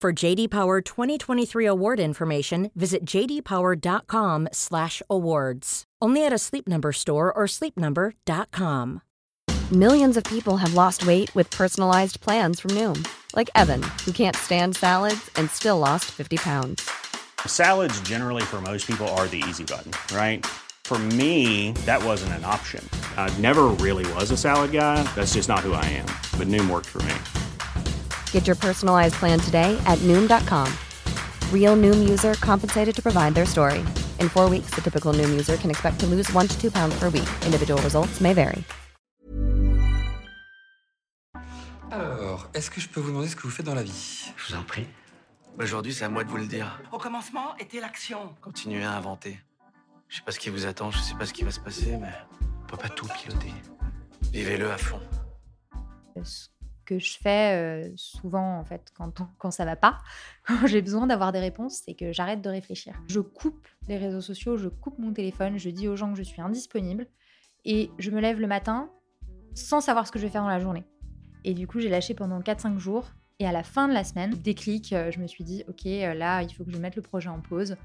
For JD Power 2023 award information, visit jdpower.com/awards. Only at a Sleep Number store or sleepnumber.com. Millions of people have lost weight with personalized plans from Noom, like Evan, who can't stand salads and still lost 50 pounds. Salads, generally, for most people, are the easy button, right? For me, that wasn't an option. I never really was a salad guy. That's just not who I am. But Noom worked for me. Get your personalized plan today at Noom.com. Real Noom user compensated to provide their story. In four weeks, the typical Noom user can expect to lose one to two pounds per week. Individual results may vary. Alors, est-ce que je peux vous demander ce que vous faites dans la vie Je vous en prie. Aujourd'hui, c'est à moi de vous le dire. Au commencement était l'action. Continuez à inventer. Je sais pas ce qui vous attend, je sais pas ce qui va se passer, mais on peut pas tout piloter. Vivez-le à fond. Ce que je fais euh, souvent, en fait, quand, quand ça va pas, quand j'ai besoin d'avoir des réponses, c'est que j'arrête de réfléchir. Je coupe les réseaux sociaux, je coupe mon téléphone, je dis aux gens que je suis indisponible et je me lève le matin sans savoir ce que je vais faire dans la journée. Et du coup, j'ai lâché pendant 4-5 jours. Et à la fin de la semaine, déclic, euh, je me suis dit, ok, euh, là, il faut que je mette le projet en pause.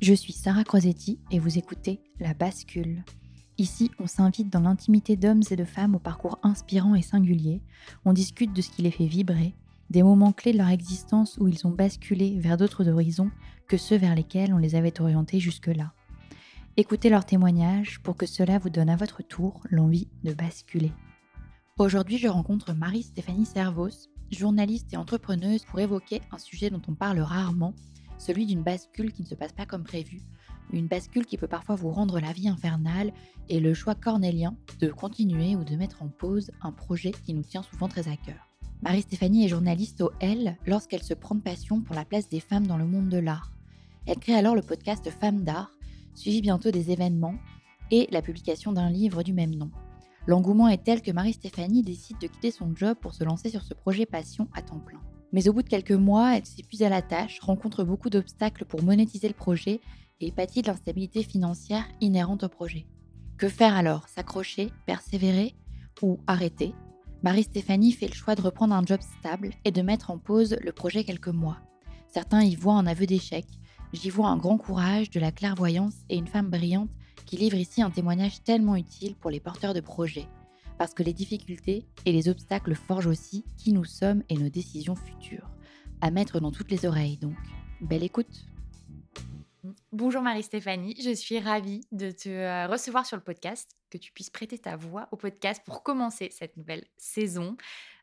Je suis Sarah Crosetti et vous écoutez La Bascule. Ici, on s'invite dans l'intimité d'hommes et de femmes au parcours inspirant et singulier. On discute de ce qui les fait vibrer, des moments clés de leur existence où ils ont basculé vers d'autres horizons que ceux vers lesquels on les avait orientés jusque-là. Écoutez leurs témoignages pour que cela vous donne à votre tour l'envie de basculer. Aujourd'hui, je rencontre Marie-Stéphanie Servos, journaliste et entrepreneuse, pour évoquer un sujet dont on parle rarement, celui d'une bascule qui ne se passe pas comme prévu, une bascule qui peut parfois vous rendre la vie infernale et le choix cornélien de continuer ou de mettre en pause un projet qui nous tient souvent très à cœur. Marie-Stéphanie est journaliste au L lorsqu'elle se prend de passion pour la place des femmes dans le monde de l'art. Elle crée alors le podcast Femmes d'art, suivi bientôt des événements et la publication d'un livre du même nom. L'engouement est tel que Marie-Stéphanie décide de quitter son job pour se lancer sur ce projet passion à temps plein. Mais au bout de quelques mois, elle s'épuise à la tâche, rencontre beaucoup d'obstacles pour monétiser le projet et pâtit de l'instabilité financière inhérente au projet. Que faire alors? S'accrocher, persévérer? Ou arrêter? Marie-Stéphanie fait le choix de reprendre un job stable et de mettre en pause le projet quelques mois. Certains y voient un aveu d'échec, j'y vois un grand courage, de la clairvoyance et une femme brillante qui livre ici un témoignage tellement utile pour les porteurs de projets, parce que les difficultés et les obstacles forgent aussi qui nous sommes et nos décisions futures. À mettre dans toutes les oreilles donc. Belle écoute Bonjour Marie-Stéphanie, je suis ravie de te euh, recevoir sur le podcast, que tu puisses prêter ta voix au podcast pour commencer cette nouvelle saison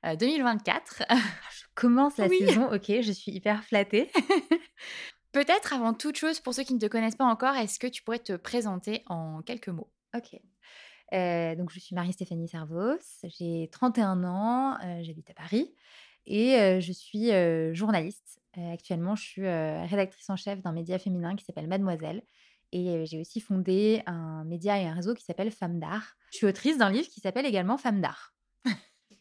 2024. je commence la saison, ok, je suis hyper flattée. Peut-être avant toute chose, pour ceux qui ne te connaissent pas encore, est-ce que tu pourrais te présenter en quelques mots? Ok. Euh, donc, je suis Marie-Stéphanie Servos, j'ai 31 ans, euh, j'habite à Paris et je suis journaliste. actuellement, je suis rédactrice en chef d'un média féminin qui s'appelle Mademoiselle et j'ai aussi fondé un média et un réseau qui s'appelle Femmes d'Art. Je suis autrice d'un livre qui s'appelle également Femmes d'Art.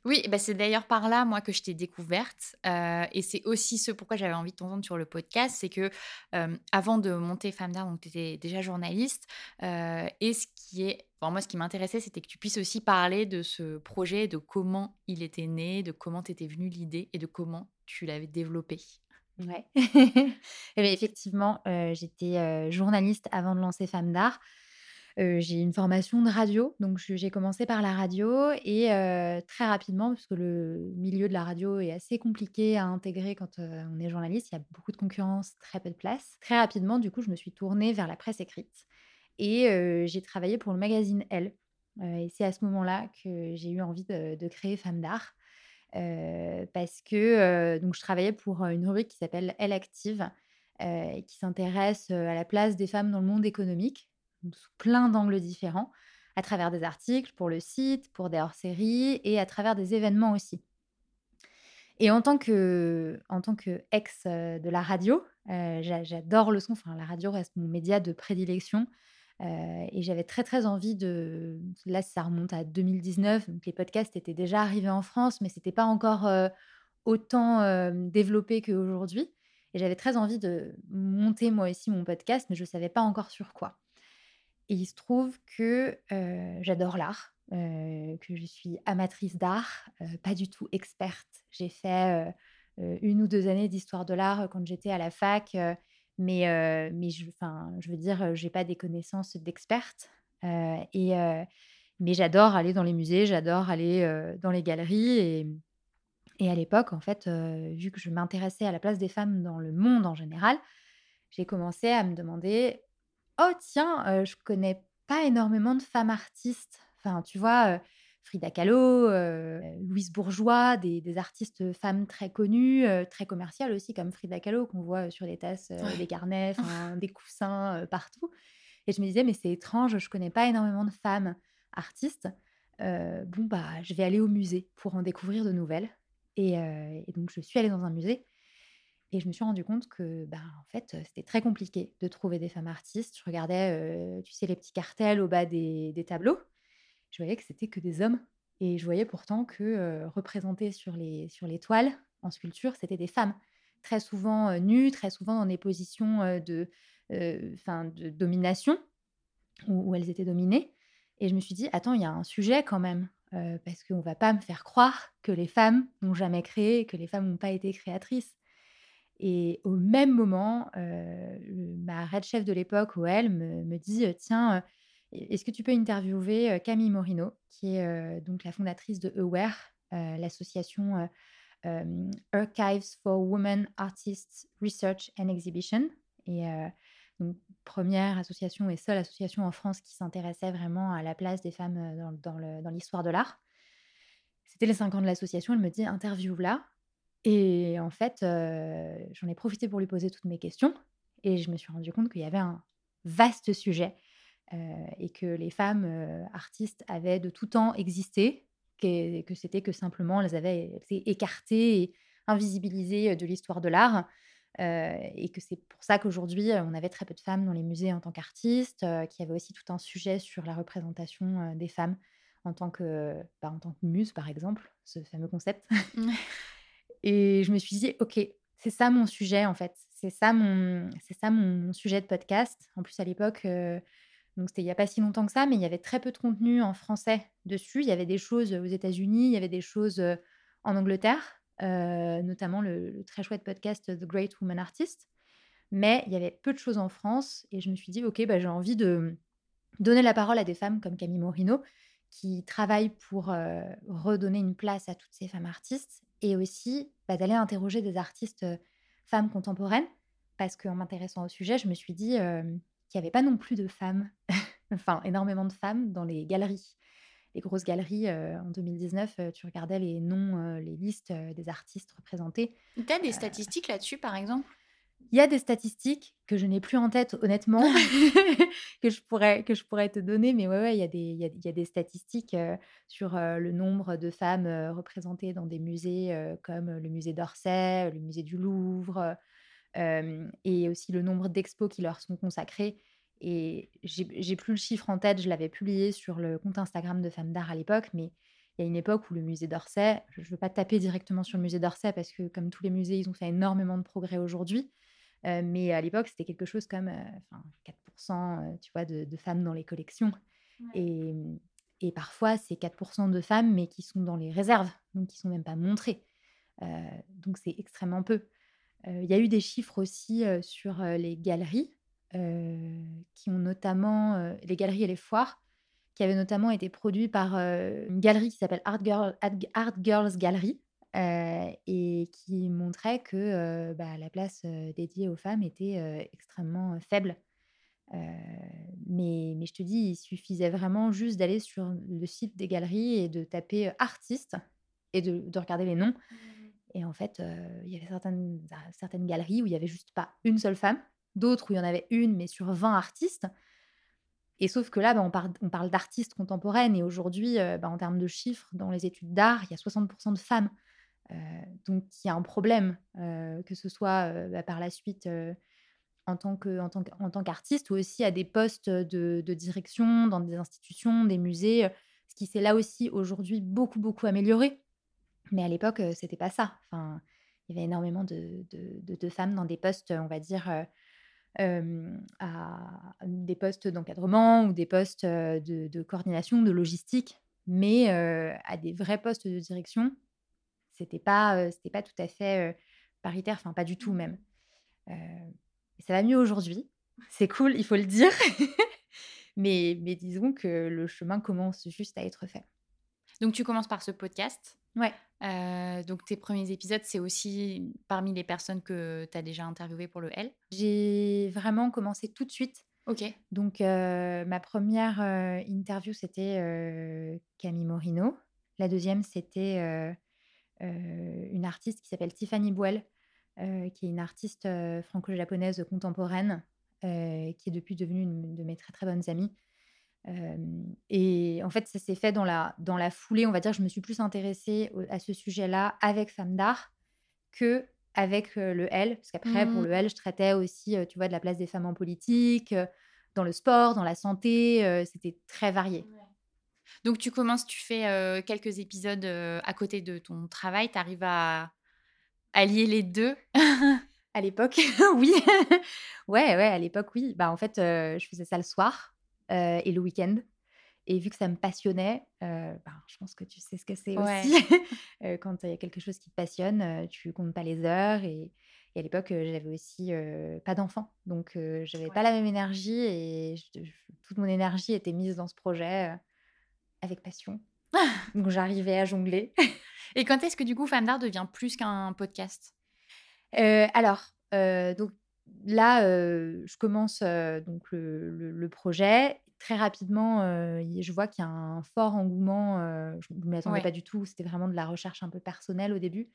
Oui, bah c'est d'ailleurs par là, moi, que je t'ai découverte. Euh, et c'est aussi ce pourquoi j'avais envie de t'entendre sur le podcast. C'est que euh, avant de monter Femme d'Art, donc tu étais déjà journaliste. Euh, et ce qui est. Enfin, moi, ce qui m'intéressait, c'était que tu puisses aussi parler de ce projet, de comment il était né, de comment t'étais venue l'idée et de comment tu l'avais développé. Ouais. et bien, effectivement, j'étais journaliste avant de lancer Femme d'Art. J'ai une formation de radio, donc j'ai commencé par la radio et très rapidement, parce que le milieu de la radio est assez compliqué à intégrer quand, on est journaliste, il y a beaucoup de concurrence, très peu de place. Très rapidement, du coup, je me suis tournée vers la presse écrite et j'ai travaillé pour le magazine Elle, et c'est à ce moment-là que j'ai eu envie de créer Femme d'art, parce que, donc je travaillais pour, une rubrique qui s'appelle Elle Active, qui s'intéresse, à la place des femmes dans le monde économique sous plein d'angles différents, à travers des articles pour le site, pour des hors-séries et à travers des événements aussi. Et en tant que, en tant que ex de la radio, j'adore le son. Enfin, la radio reste mon média de prédilection. et j'avais très très envie de. Là, ça remonte à 2019. Donc les podcasts étaient déjà arrivés en France, mais c'était pas encore autant développé qu'aujourd'hui. Et j'avais très envie de monter moi aussi mon podcast, mais je ne savais pas encore sur quoi. Et il se trouve que j'adore l'art, que je suis amatrice d'art, pas du tout experte. J'ai fait une ou deux années d'histoire de l'art quand j'étais à la fac, mais, mais je, je veux dire, j'ai pas des connaissances d'experte. et, mais j'adore aller dans les musées, j'adore aller dans les galeries. Et, et à l'époque, en fait, vu que je m'intéressais à la place des femmes dans le monde en général, j'ai commencé à me demander oh tiens, je connais pas énormément de femmes artistes. Enfin, tu vois, Frida Kahlo, Louise Bourgeois, des, artistes femmes très connues, très commerciales aussi, comme Frida Kahlo, qu'on voit sur les tasses, des carnets, des coussins partout. Et je me disais, mais c'est étrange, je connais pas énormément de femmes artistes. bon, bah, je vais aller au musée pour en découvrir de nouvelles. Et, et donc, je suis allée dans un musée et je me suis rendu compte que, ben, en fait, c'était très compliqué de trouver des femmes artistes. Je regardais, tu sais, les petits cartels au bas des, tableaux. Je voyais que c'était que des hommes. Et je voyais pourtant que représentés sur les, sur les toiles, en sculpture, c'était des femmes. Très souvent nues, très souvent dans des positions de, de domination, où, où, elles étaient dominées. Et je me suis dit, attends, il y a un sujet quand même. parce qu'on ne va pas me faire croire que les femmes n'ont jamais créé, que les femmes n'ont pas été créatrices. Et au même moment, ma red chef de l'époque, OL, me, dit Tiens, est-ce que tu peux interviewer Camille Morino, qui est donc la fondatrice de Aware, l'association Archives for Women Artists Research and Exhibition. Et donc, première association et seule association en France qui s'intéressait vraiment à la place des femmes dans, l'histoire de l'art. C'était les cinq ans de l'association. Elle me dit interview-la. Et en fait, j'en ai profité pour lui poser toutes mes questions et je me suis rendu compte qu'il y avait un vaste sujet, et que les femmes, artistes avaient de tout temps existé, que que c'était que simplement elles avaient été écartées et invisibilisées, de l'histoire de l'art, et que c'est pour ça qu'aujourd'hui, on avait très peu de femmes dans les musées en tant qu'artistes, qu'il y avait aussi tout un sujet sur la représentation, des femmes en tant que, bah, en tant que muse, par exemple, ce fameux concept. Et je me suis dit, OK, c'est ça mon sujet en fait. C'est ça mon, c'est ça mon, sujet de podcast. En plus, à l'époque, donc c'était il n'y a pas si longtemps que ça, mais il y avait très peu de contenu en français dessus. Il y avait des choses aux États-Unis, il y avait des choses en Angleterre, notamment le, très chouette podcast The Great Woman Artist. Mais il y avait peu de choses en France et je me suis dit, OK, bah, j'ai envie de donner la parole à des femmes comme Camille Morino qui travaillent pour redonner une place à toutes ces femmes artistes et aussi bah, d'aller interroger des artistes femmes contemporaines, parce qu'en m'intéressant au sujet, je me suis dit qu'il n'y avait pas non plus de femmes, enfin énormément de femmes dans les galeries. Les grosses galeries, en 2019, tu regardais les noms, les listes des artistes représentés. Tu as des statistiques là-dessus, par exemple? Il y a des statistiques que je n'ai plus en tête, honnêtement, que, je pourrais, que je pourrais te donner, mais ouais, ouais, il y a des, il y a, il y a des statistiques sur le nombre de femmes représentées dans des musées comme le musée d'Orsay, le musée du Louvre, et aussi le nombre d'expos qui leur sont consacrés. Et j'ai plus le chiffre en tête, je l'avais publié sur le compte Instagram de Femmes d'Art à l'époque, mais il y a une époque où le musée d'Orsay, je ne veux pas taper directement sur le musée d'Orsay parce que comme tous les musées, ils ont fait énormément de progrès aujourd'hui mais à l'époque, c'était quelque chose comme 4% tu vois, de, femmes dans les collections. Et, et, parfois, c'est 4% de femmes, mais qui sont dans les réserves, donc qui ne sont même pas montrées. donc c'est extrêmement peu. Il y a eu des chiffres aussi sur les galeries. qui ont notamment les galeries et les foires, qui avaient notamment été produits par une galerie qui s'appelle Art, Girl, Art Girls Gallery, et qui montrait que bah, la place dédiée aux femmes était extrêmement faible. mais, mais je te dis, il suffisait vraiment juste d'aller sur le site des galeries et de taper artistes et de, de regarder les noms. Mmh. Et en fait, il y avait certaines, certaines galeries où il n'y avait juste pas une seule femme, d'autres où il y en avait une, mais sur 20 artistes. Et sauf que là, bah, on, parle, on parle d'artistes contemporaines. Et aujourd'hui, bah, en termes de chiffres, dans les études d'art, il y a 60% de femmes. Donc, il y a un problème, que ce soit bah, par la suite en tant, qu'artiste ou aussi à des postes de, direction dans des institutions, des musées, ce qui s'est là aussi aujourd'hui beaucoup, beaucoup amélioré. Mais à l'époque, c'était pas ça. Enfin, il y avait énormément de, femmes dans des postes, on va dire, des postes d'encadrement ou des postes de, coordination, de logistique, mais à des vrais postes de direction, c'était pas, c'était pas tout à fait paritaire, enfin pas du tout même. ça va mieux aujourd'hui, c'est cool, il faut le dire, mais, mais disons que le chemin commence juste à être fait. Donc tu commences par ce podcast. Ouais. Euh, donc tes premiers épisodes, c'est aussi parmi les personnes que tu as déjà interviewées pour le L? J'ai vraiment commencé tout de suite. Ok. Donc euh, ma première euh, interview, c'était Camille Morino. La deuxième, c'était une artiste qui s'appelle Tiffany Boel, qui est une artiste franco-japonaise contemporaine, qui est depuis devenue une de mes très très bonnes amies et en fait, ça s'est fait dans la, dans la foulée. On va dire, je me suis plus intéressée à ce sujet-là avec Femme d'art que avec le L. Parce qu'après, pour mmh. le L, je traitais aussi, tu vois, de la place des femmes en politique, dans le sport, dans la santé. C'était très varié. Donc, tu commences, tu fais quelques épisodes à côté de ton travail. Tu arrives à allier les deux? À l'époque, oui. ouais, ouais, à l'époque, oui. Bah, en fait, je faisais ça le soir. Euh, et le week-end. Et vu que ça me passionnait, euh, ben, je pense que tu sais ce que c'est aussi. Euh, quand il y a quelque chose qui te passionne, tu comptes pas les heures. Et, à l'époque, j'avais aussi pas d'enfant. Donc, j'avais pas la même énergie. Et toute mon énergie était mise dans ce projet avec passion. donc, j'arrivais à jongler. et quand est-ce que du coup, Femme d'Art devient plus qu'un podcast? Alors, donc, là, je commence donc le, projet. Très rapidement, je vois qu'il y a un fort engouement. je ne m'y attendais pas du tout. C'était vraiment de la recherche un peu personnelle au début.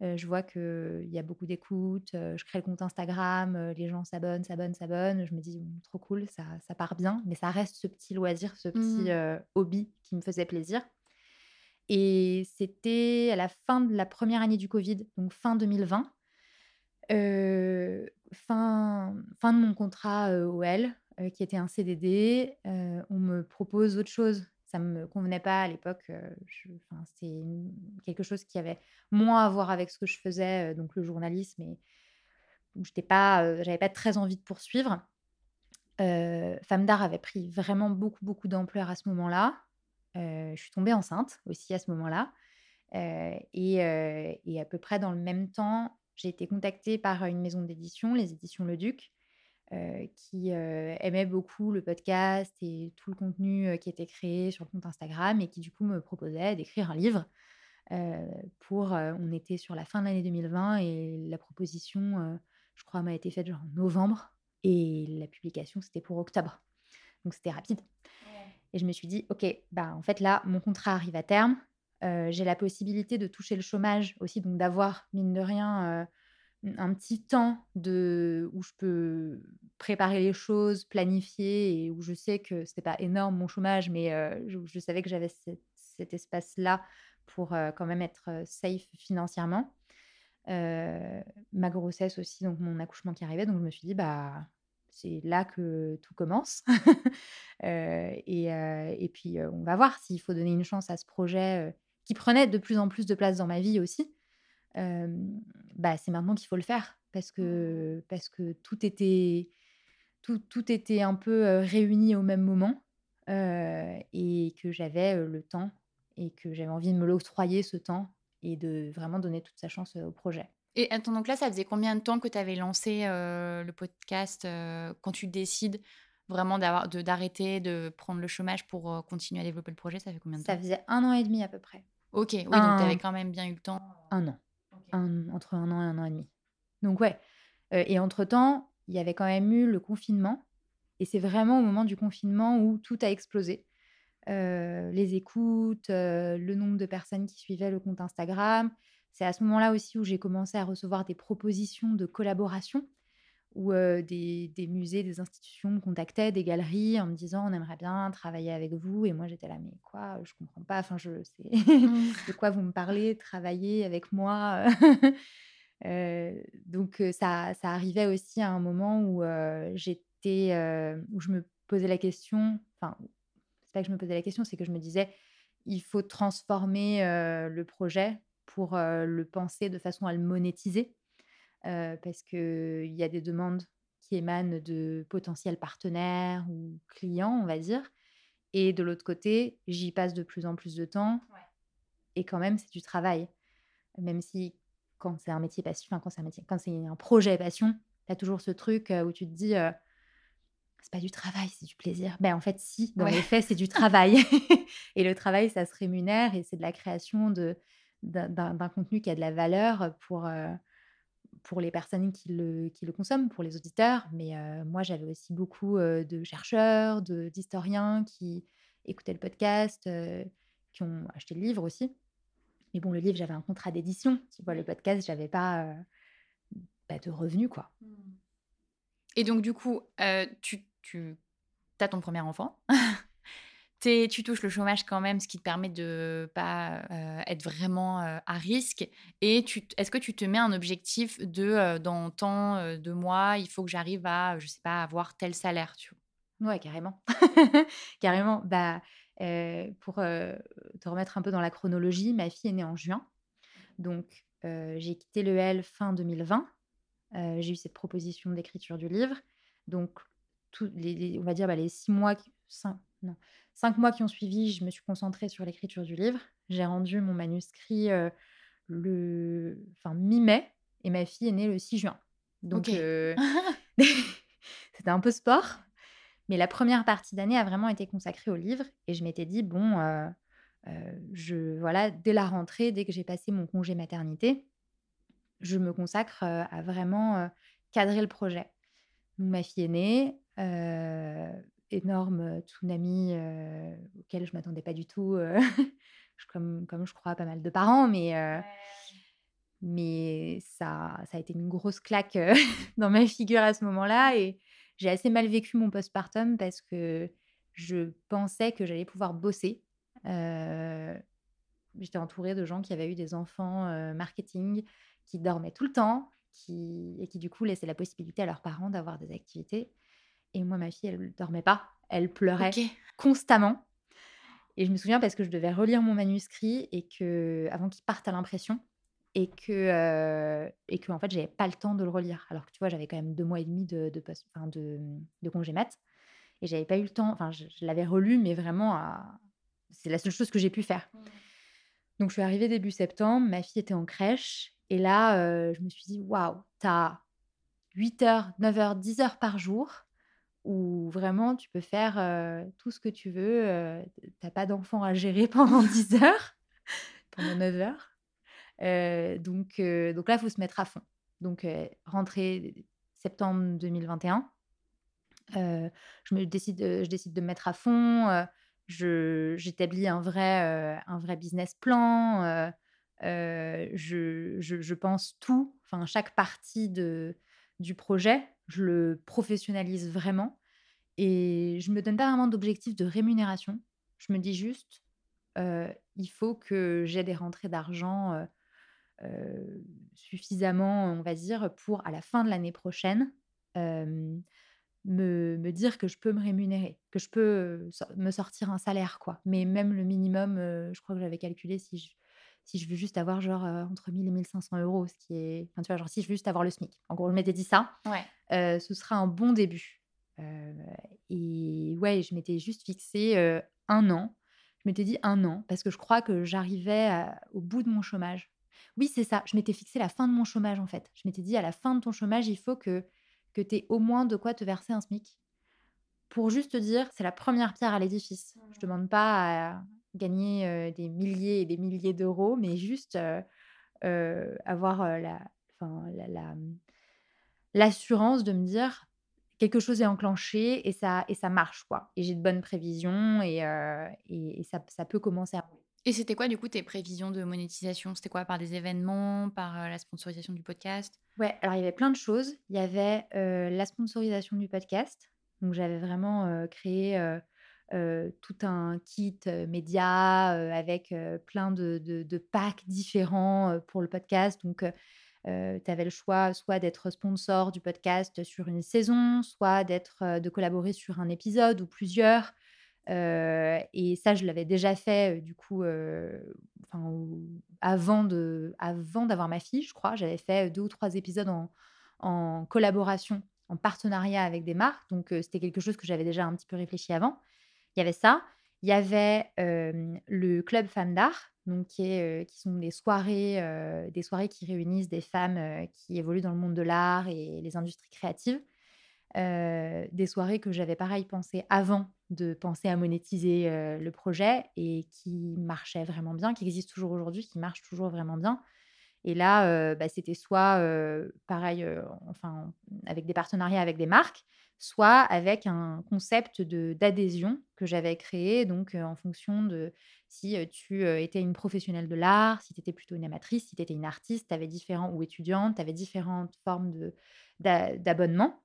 Je vois qu'il y a beaucoup d'écoutes. je crée le compte Instagram. les gens s'abonnent, s'abonnent, s'abonnent. Je me dis, «Mmh, trop cool, ça, ça, part bien. Mais ça reste ce petit loisir, ce petit mmh. hobby qui me faisait plaisir. Et c'était à la fin de la première année du Covid, donc fin 2020 fin, fin de mon contrat au L, qui était un CDD, on me propose autre chose. Ça me convenait pas à l'époque. c'est quelque chose qui avait moins à voir avec ce que je faisais, donc le journalisme, et j'étais pas, j'avais pas très envie de poursuivre. Femme d'art avait pris vraiment beaucoup, beaucoup d'ampleur à ce moment-là. je suis tombée enceinte aussi à ce moment-là. et, à peu près dans le même temps, j'ai été contactée par une maison d'édition, les éditions Le Duc, qui aimait beaucoup le podcast et tout le contenu qui était créé sur le compte Instagram et qui du coup me proposait d'écrire un livre. pour, on était sur la fin de l'année 2020 et la proposition, je crois, m'a été faite genre en novembre et la publication c'était pour octobre. Donc c'était rapide. Et je me suis dit, ok, bah en fait là, mon contrat arrive à terme j'ai la possibilité de toucher le chômage aussi, donc d'avoir, mine de rien, un petit temps de, où je peux préparer les choses, planifier, et où je sais que ce n'était pas énorme mon chômage, mais je, savais que j'avais cet espace-là pour quand même être safe financièrement. ma grossesse aussi, donc mon accouchement qui arrivait, donc je me suis dit, bah, c'est là que tout commence. et, et, puis, on va voir s'il faut donner une chance à ce projet qui prenait de plus en plus de place dans ma vie aussi, bah, c'est maintenant qu'il faut le faire parce que, parce que tout, était, tout, tout était un peu réuni au même moment et que j'avais le temps et que j'avais envie de me l'octroyer ce temps et de vraiment donner toute sa chance au projet. Et attends, donc là, ça faisait combien de temps que tu avais lancé euh, le podcast euh, quand tu décides vraiment d'avoir, de, d'arrêter, de prendre le chômage pour euh, continuer à développer le projet Ça fait combien de temps? Ça faisait un an et demi à peu près. Ok, oui, donc tu avais quand même bien eu le temps. Un an. Entre un an et un an et demi. Donc ouais. Euh, et entre-temps, il y avait quand même eu le confinement. Et c'est vraiment au moment du confinement où tout a explosé. Euh, les écoutes, euh, le nombre de personnes qui suivaient le compte Instagram. C'est à ce moment-là aussi où j'ai commencé à recevoir des propositions de collaboration, où euh, des, des musées, des institutions me contactaient, des galeries, en me disant on aimerait bien travailler avec vous. Et moi j'étais là, mais quoi? Je comprends pas. Enfin, je sais de quoi vous me parlez, travailler avec moi. Euh, donc ça, ça arrivait aussi à un moment où euh, j'étais, où je me posais la question. Enfin, c'est pas que je me posais la question, c'est que je me disais, il faut transformer le projet pour le penser de façon à le monétiser, euh, parce que il y a des demandes qui émanent de potentiels partenaires ou clients, on va dire. Et de l'autre côté, j'y passe de plus en plus de temps. Et quand même, c'est du travail. Même si quand c'est un métier passion, enfin quand c'est un métier, quand c'est un projet passion, tu as toujours ce truc euh, où tu te dis euh, c'est pas du travail, c'est du plaisir. Ben en fait si, dans Ouais. les faits, c'est du travail. et le travail, ça se rémunère et c'est de la création de d'un- contenu qui a de la valeur pour euh, pour les personnes qui le, qui le consomment, pour les auditeurs. Mais euh, moi, j'avais aussi beaucoup euh, de chercheurs, de- d'historiens qui écoutaient le podcast, euh, qui ont acheté le livre aussi. Mais bon, le livre, j'avais un contrat d'édition. Tu vois, le podcast, j'avais pas bah, de revenus, quoi. Et donc, du coup, tu, tu as ton premier enfant. Tu touches le chômage quand même, ce qui te permet de pas euh, être vraiment euh, à risque. Et est-ce que tu te mets un objectif de euh, dans tant de mois, il faut que j'arrive à, je sais pas, avoir tel salaire, tu vois? Ouais, carrément. carrément. Bah, pour te remettre un peu dans la chronologie, ma fille est née en juin. Donc, j'ai quitté le L fin 2020. Euh, j'ai eu cette proposition d'écriture du livre. Donc, tous les, les- on va dire bah, les six mois, cinq, non, cinq mois qui ont suivi, je me suis concentrée sur l'écriture du livre. J'ai rendu mon manuscrit euh, le, enfin, mi-mai et ma fille est née le 6 juin. Donc, euh, c'était un peu sport. Mais la première partie d'année a vraiment été consacrée au livre et je m'étais dit, bon, euh, je, voilà, dès la rentrée, dès que j'ai passé mon congé maternité, je me consacre à vraiment cadrer le projet. Donc, ma fille est née, euh, énorme tsunami euh, auquel je ne m'attendais pas du tout, euh, comme, comme je crois pas mal de parents, mais, euh, mais ça, ça a été une grosse claque dans ma figure à ce moment-là. Et j'ai assez mal vécu mon postpartum parce que je pensais que j'allais pouvoir bosser. J'étais entourée de gens qui avaient eu des enfants marketing, qui dormaient tout le temps, qui, et qui du coup laissaient la possibilité à leurs parents d'avoir des activités. Et moi, ma fille, elle ne dormait pas, elle pleurait constamment. Et je me souviens parce que je devais relire mon manuscrit et que avant qu'il parte à l'impression et que euh, et que en fait j'avais pas le temps de le relire. Alors que tu vois, j'avais quand même deux mois et demi de de, post- enfin, de, de congé mat et j'avais pas eu le temps. Enfin, je, je l'avais relu, mais vraiment, à... c'est la seule chose que j'ai pu faire. Donc je suis arrivée début septembre, ma fille était en crèche et là euh, je me suis dit waouh, t'as 8 heures, 9 heures, 10 heures par jour où vraiment tu peux faire euh, tout ce que tu veux. euh, T'as pas d'enfant à gérer pendant 10 heures, pendant 9 heures. Euh, donc, euh, donc là, il faut se mettre à fond. Donc, rentrée septembre 2021, euh, je, me décide, je décide de me mettre à fond. J'établis un, vrai, un vrai business plan. je, je- je pense tout, enfin, chaque partie de, du projet, je le professionnalise vraiment. Et je me donne pas vraiment d'objectif de rémunération. Je me dis juste, euh, il faut que j'ai des rentrées d'argent euh, euh, suffisamment, on va dire, pour à la fin de l'année prochaine me, dire que je peux me rémunérer, que je peux me sortir un salaire, quoi. Mais même le minimum, je crois que j'avais calculé si je, si je veux juste avoir genre euh, entre 1000 et 1500 euros, ce qui est, enfin tu vois, genre si je veux juste avoir le SMIC. En gros, je m'étais dit ça Ouais. euh, ce sera un bon début. Euh, et ouais, je m'étais juste fixé un an. Je m'étais dit un an parce que je crois que j'arrivais au bout de mon chômage. Oui, c'est ça. Je m'étais fixé la fin de mon chômage, en fait. Je m'étais dit: «À la fin de ton chômage, il faut que que tu aies au moins de quoi te verser un SMIC». Pour juste te dire: «C'est la première pierre à l'édifice». Je demande pas à gagner, des milliers et des milliers d'euros, mais juste, avoir, la la la, mmh, l'assurance de me dire: «Quelque chose est enclenché et ça et ça marche, quoi et j'ai de bonnes prévisions et et et ça ça peut commencer à rouler». Et c'était quoi, du coup, tes prévisions de monétisation? C'était quoi? Par des événements? Par, la sponsorisation du podcast? Ouais, alors il y avait plein de choses. Il y avait, la sponsorisation du podcast. Donc j'avais vraiment, créé, heu, tout un kit, heu, média, heu, avec, plein de packs différents, pour le podcast. Donc, tu avais le choix soit d'être sponsor du podcast sur une saison, soit d'être, de collaborer sur un épisode ou plusieurs. Et ça, je l'avais déjà fait, du coup, avant de avant d'avoir ma fille, je crois. J'avais fait 2 ou 3 épisodes en collaboration, en partenariat avec des marques. Donc, c'était quelque chose que j'avais déjà un petit peu réfléchi avant. Il y avait ça. Il y avait, le club Femmes d'Art, donc qui sont des soirées, des soirées qui réunissent des femmes, qui évoluent dans le monde de l'art et les industries créatives. Des soirées que j'avais pareil pensé avant de penser à monétiser, le projet et qui marchaient vraiment bien, qui existent toujours aujourd'hui, qui marchent toujours vraiment bien. Et là, bah, c'était soit, pareil, enfin, avec des partenariats avec des marques, soit avec un concept d'adhésion que j'avais créé donc, en fonction de si, tu, étais une professionnelle de l'art, si tu étais plutôt une amatrice, si tu étais une artiste, avais ou étudiante, tu avais différentes formes d'abonnement.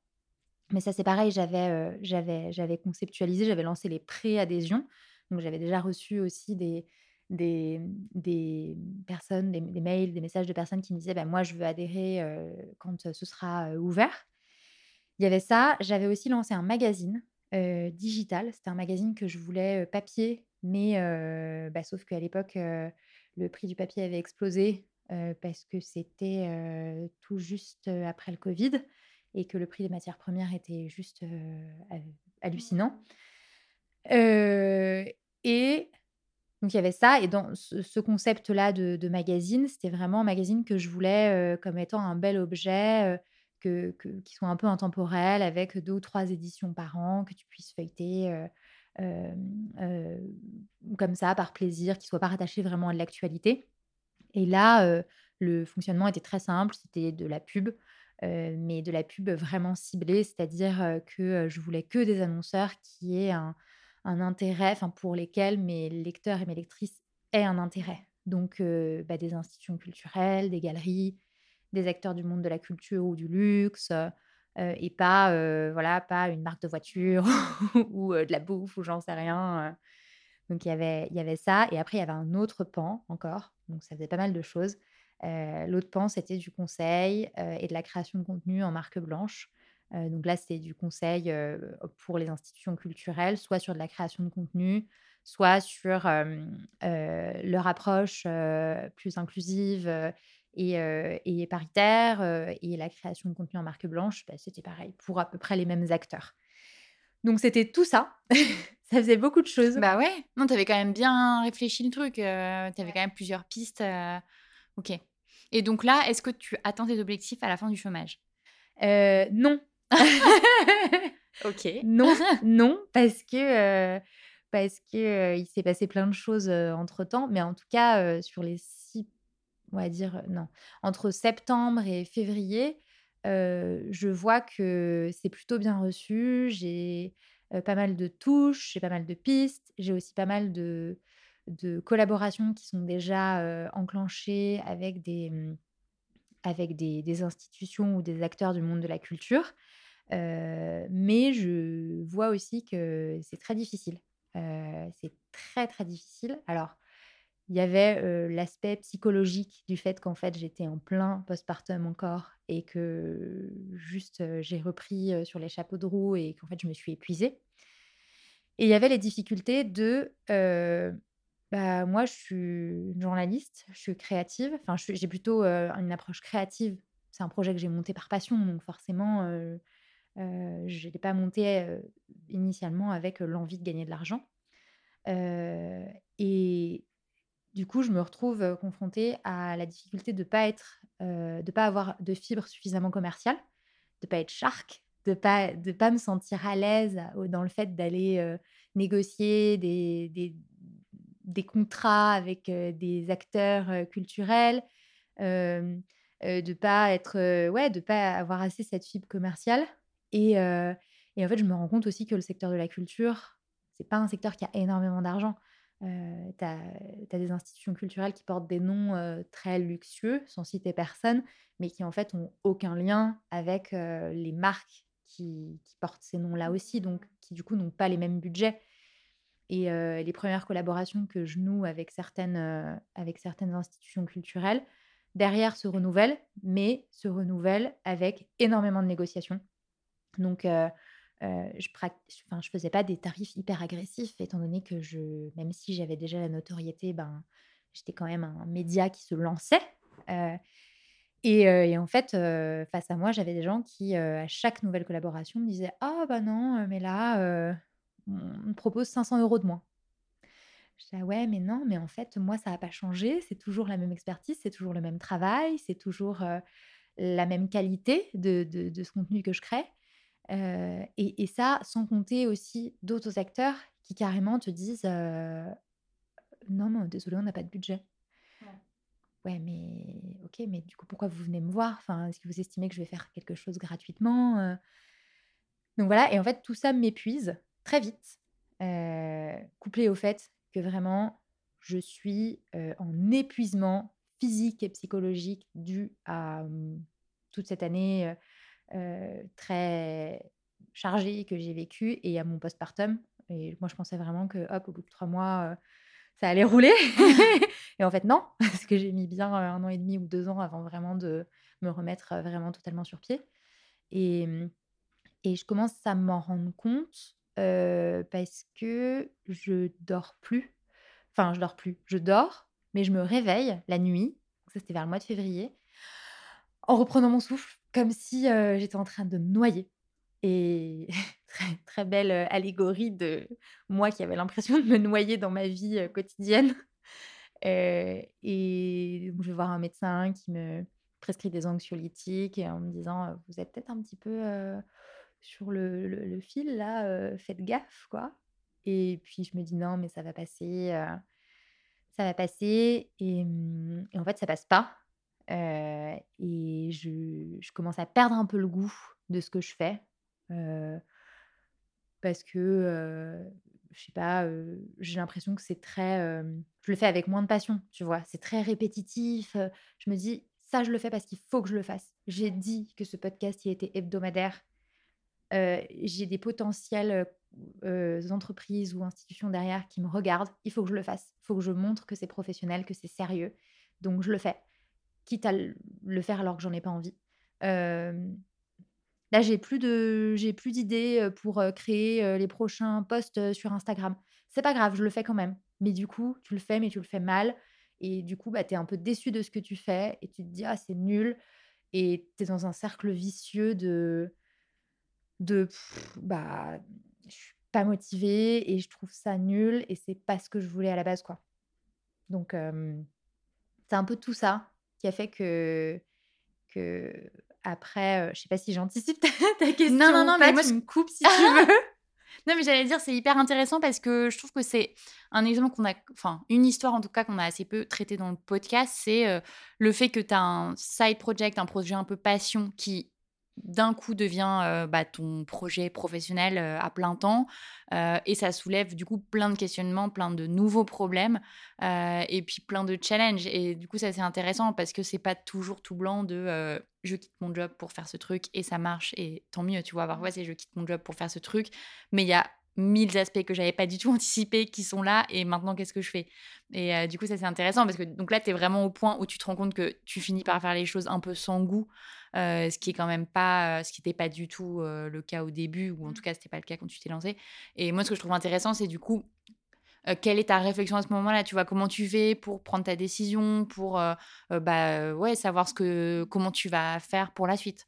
Mais ça, c'est pareil, j'avais, conceptualisé, j'avais lancé les pré-adhésions. Donc j'avais déjà reçu aussi des des, des, personnes, des mails, des messages de personnes qui me disaient: «Bah, moi, je veux adhérer, quand, ce sera, ouvert». Il y avait ça. J'avais aussi lancé un magazine, heu, digital. C'était un magazine que je voulais, heu, papier, mais heu, bah, sauf qu'à l'époque, le prix du papier avait explosé, parce que c'était, tout juste, après le covid et que le prix des matières premières était juste, hallucinant. Et donc il y avait ça et dans ce ce concept-là de magazine, c'était vraiment un magazine que je voulais, comme étant un bel objet, que que qui soit un peu intemporel avec 2 ou 3 éditions par an, que tu puisses feuilleter, heu, comme ça par plaisir, qui soit pas rattaché vraiment à de l'actualité. Et là, le fonctionnement était très simple, c'était de la pub, mais de la pub vraiment ciblée. C'est-à-dire, que, je voulais que des annonceurs qui aient un intérêt, pour lesquels mes lecteurs et mes lectrices aient un intérêt. Donc, bah, des institutions culturelles, des galeries, des acteurs du monde de la culture ou du luxe, heu heu et pas, heu, voilà, pas une marque de voiture ou, de la bouffe ou j'en sais rien. Donc il y avait il y avait ça et après il y avait un autre pan encore, donc ça faisait pas mal de choses. L'autre pan, c'était du conseil, et de la création de contenu en marque blanche. Donc là, c'était du conseil, pour les institutions culturelles, soit sur de la création de contenu, soit sur, leur approche, plus inclusive, et heu et paritaire, et la création de contenu en marque blanche, bah, c'était pareil pour à peu près les mêmes acteurs. Donc c'était tout ça. Ça faisait beaucoup de choses. Bah, ouais. Non, tu avais quand même bien réfléchi le truc, heu, tu avais Ouais. quand même plusieurs pistes, OK. Et donc là, est-ce que tu atteins tes objectifs à la fin du chômage? Non. OK. Non, non, parce que, parce que, il s'est passé plein de choses, heu, entre-temps, mais en tout cas, sur les 6 on va dire, non, entre septembre et février, je vois que c'est plutôt bien reçu. J'ai, pas mal de touches, j'ai pas mal de pistes, j'ai aussi pas mal de collaborations qui sont déjà, enclenchées avec des, mmh, avec des institutions ou des acteurs du monde de la culture. Mais je vois aussi que c'est très difficile. C'est très, très difficile. Alors, il y avait, l'aspect psychologique du fait qu'en fait, j'étais en plein postpartum encore et que juste, j'ai repris, sur les chapeaux de roue et qu'en fait, je me suis épuisée. Et il y avait les difficultés de, bah, moi, je suis journaliste, je suis créative, enfin, j'ai plutôt, une approche créative. C'est un projet que j'ai monté par passion, donc forcément, je l'ai pas monté, initialement avec, l'envie de gagner de l'argent. Et du coup, je me retrouve confrontée à la difficulté de ne pas être, de pas avoir de fibre suffisamment commerciale, de pas être shark, de pas de pas me sentir à l'aise dans le fait d'aller négocier des, contrats avec des acteurs culturels, de pas être ouais, de pas avoir assez cette fibre commerciale. Et, et en fait, je me rends compte aussi que le secteur de la culture, c'est pas un secteur qui a énormément d'argent. Euh, tu as, des institutions culturelles qui portent des noms très luxueux, sans citer personne, mais qui en fait ont aucun lien avec les marques qui, portent ces noms-là aussi, donc qui du coup n'ont pas les mêmes budgets. Et les premières collaborations que je noue avec certaines, avec certaines institutions culturelles, derrière se renouvellent, mais se renouvellent avec énormément de négociations. Donc, je ne faisais pas des tarifs hyper agressifs, étant donné que je, même si j'avais déjà la notoriété, ben, j'étais quand même un média qui se lançait. et, en fait, face à moi, j'avais des gens qui, à chaque nouvelle collaboration, me disaient Ah, bah non, mais là, on me propose 500 euros de moins. Je disais, ah ouais, mais non, mais en fait, moi, ça n'a pas changé. C'est toujours la même expertise, c'est toujours le même travail, c'est toujours la même qualité de, ce contenu que je crée et, ça, sans compter aussi d'autres acteurs qui carrément te disent Non, non, désolé, on n'a pas de budget. Ouais. mais ok, mais du coup, pourquoi vous venez me voir? Enfin, Est-ce que vous estimez que je vais faire quelque chose gratuitement Donc voilà, et en fait, tout ça m'épuise très vite, couplé au fait que vraiment, je suis en épuisement physique et psychologique dû à mmh, toute cette année très chargée que j'ai vécue et à mon postpartum. Et moi, je pensais vraiment que, hop, au bout de trois mois, ça allait rouler. et en fait, non, parce que j'ai mis bien un an et demi ou deux ans avant vraiment de me remettre vraiment totalement sur pied. Et, mmh, et je commence à m'en rendre compte parce que je dors plus. Enfin, je dors plus. Je dors, mais je me réveille la nuit. Ça, c'était vers le mois de février. En reprenant mon souffle, comme si j'étais en train de me noyer. Et très, très belle allégorie de moi qui avait l'impression de me noyer dans ma vie quotidienne. et je vais voir un médecin qui me prescrit des anxiolytiques en me disant vous êtes peut-être un petit peu sur le, le, fil là, faites gaffe quoi. Et puis je me dis non mais ça va passer, ça va passer et, mmh, et en fait ça passe pas et je, commence à perdre un peu le goût de ce que je fais. parce que, je sais pas, j'ai l'impression que c'est très. je le fais avec moins de passion, tu vois? C'est très répétitif. je me dis, ça, je le fais parce qu'il faut que je le fasse. J'ai dit que ce podcast, il était hebdomadaire. j'ai des potentielles entreprises ou institutions derrière qui me regardent. Il faut que je le fasse. Il faut que je montre que c'est professionnel, que c'est sérieux. Donc, je le fais quitte à le faire alors que j'en ai pas envie. là, j'ai plus de, j'ai plus d'idées pour créer les prochains posts sur Instagram. C'est pas grave, je le fais quand même. Mais du coup, tu le fais, mais tu le fais mal. Et du coup, bah, tu es un peu déçu de ce que tu fais et tu te dis, ah, c'est nul. Et tu es dans un cercle vicieux de, de bah, je suis pas motivée et je trouve ça nul et c'est pas ce que je voulais à la base, quoi. Donc, c'est un peu tout ça qui a fait que, que après, euh, je sais pas si j'anticipe ta, question. Non, non, non, mais moi, je me coupe si tu veux. Non, mais j'allais dire, c'est hyper intéressant parce que je trouve que c'est un exemple qu'on a, enfin, une histoire en tout cas qu'on a assez peu traité dans le podcast, c'est euh, le fait que tu as un side project, un projet un peu passion qui d'un coup devient bah, ton projet professionnel à plein temps et ça soulève du coup plein de questionnements, plein de nouveaux problèmes et puis plein de challenges. Et du coup ça c'est intéressant parce que c'est pas toujours tout blanc de je quitte mon job pour faire ce truc et ça marche et tant mieux tu vois. Parfois c'est je quitte mon job pour faire ce truc mais il y a mille aspects que j'avais pas du tout anticipés qui sont là et maintenant qu'est-ce que je fais? Et du coup ça c'est intéressant parce que donc là tu es vraiment au point où tu te rends compte que tu finis par faire les choses un peu sans goût euh, ce qui est quand même pas, euh, ce qui n'était pas du tout euh, le cas au début, ou en mmh. tout cas, c'était pas le cas quand tu t'es lancé. Et moi, ce que je trouve intéressant, c'est du coup, quelle est ta réflexion à ce moment-là? Tu vois comment tu fais pour prendre ta décision, pour bah ouais savoir ce que comment tu vas faire pour la suite?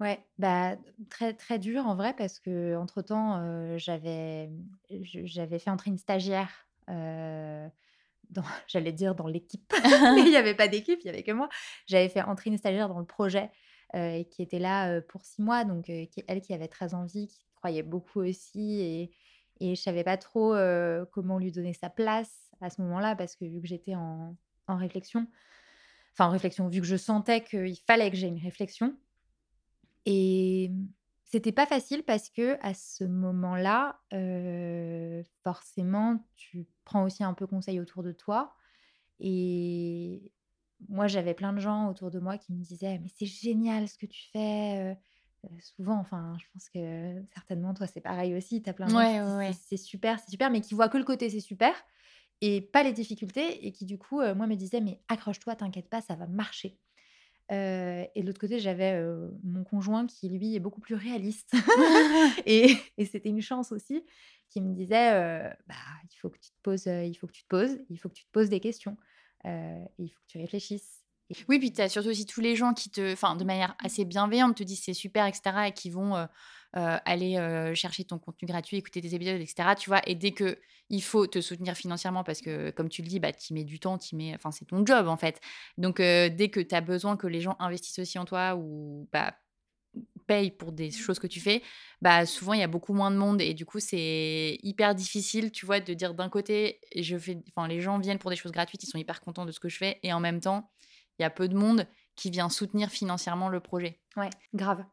Ouais, bah très très dur en vrai parce que entre temps j'avais j'avais fait entrer une stagiaire j'allais dire dans l'équipe, mais il n'y avait pas d'équipe, il n'y avait que moi. J'avais fait entrer une stagiaire dans le projet qui était là pour six mois, donc elle qui avait très envie, qui croyait beaucoup aussi, et, et je savais pas trop comment lui donner sa place à ce moment-là, parce que vu que j'étais en, en réflexion, enfin en réflexion, vu que je sentais qu'il fallait que j'aie une réflexion, et c'était pas facile parce que à ce moment-là, forcément, tu prends aussi un peu conseil autour de toi. Et moi, j'avais plein de gens autour de moi qui me disaient mais c'est génial ce que tu fais. souvent, enfin, je pense que certainement toi c'est pareil aussi. Tu as plein de gens qui c'est super, c'est super, mais qui voient que le côté c'est super et pas les difficultés et qui du coup, moi me disaient mais accroche-toi, t'inquiète pas, ça va marcher et de l'autre côté, j'avais mon conjoint qui, lui, est beaucoup plus réaliste. et, c'était une chance aussi, qui me disait bah, il faut que tu te poses, il faut que tu te poses, il faut que tu te poses des questions, il faut que tu réfléchisses. Oui, puis tu as surtout aussi tous les gens qui te, enfin, de manière assez bienveillante, te disent c'est super, etc., et qui vont euh, aller euh, chercher ton contenu gratuit, écouter tes épisodes, etc. Tu vois, et dès que il faut te soutenir financièrement, parce que comme tu le dis, bah, tu mets du temps, tu mets, enfin, c'est ton job en fait. Donc, euh, dès que tu as besoin que les gens investissent aussi en toi ou bah, pour des choses que tu fais, bah souvent il y a beaucoup moins de monde et du coup c'est hyper difficile, tu vois, de dire d'un côté, je fais, enfin les gens viennent pour des choses gratuites, ils sont hyper contents de ce que je fais et en même temps il y a peu de monde qui vient soutenir financièrement le projet. Ouais, grave.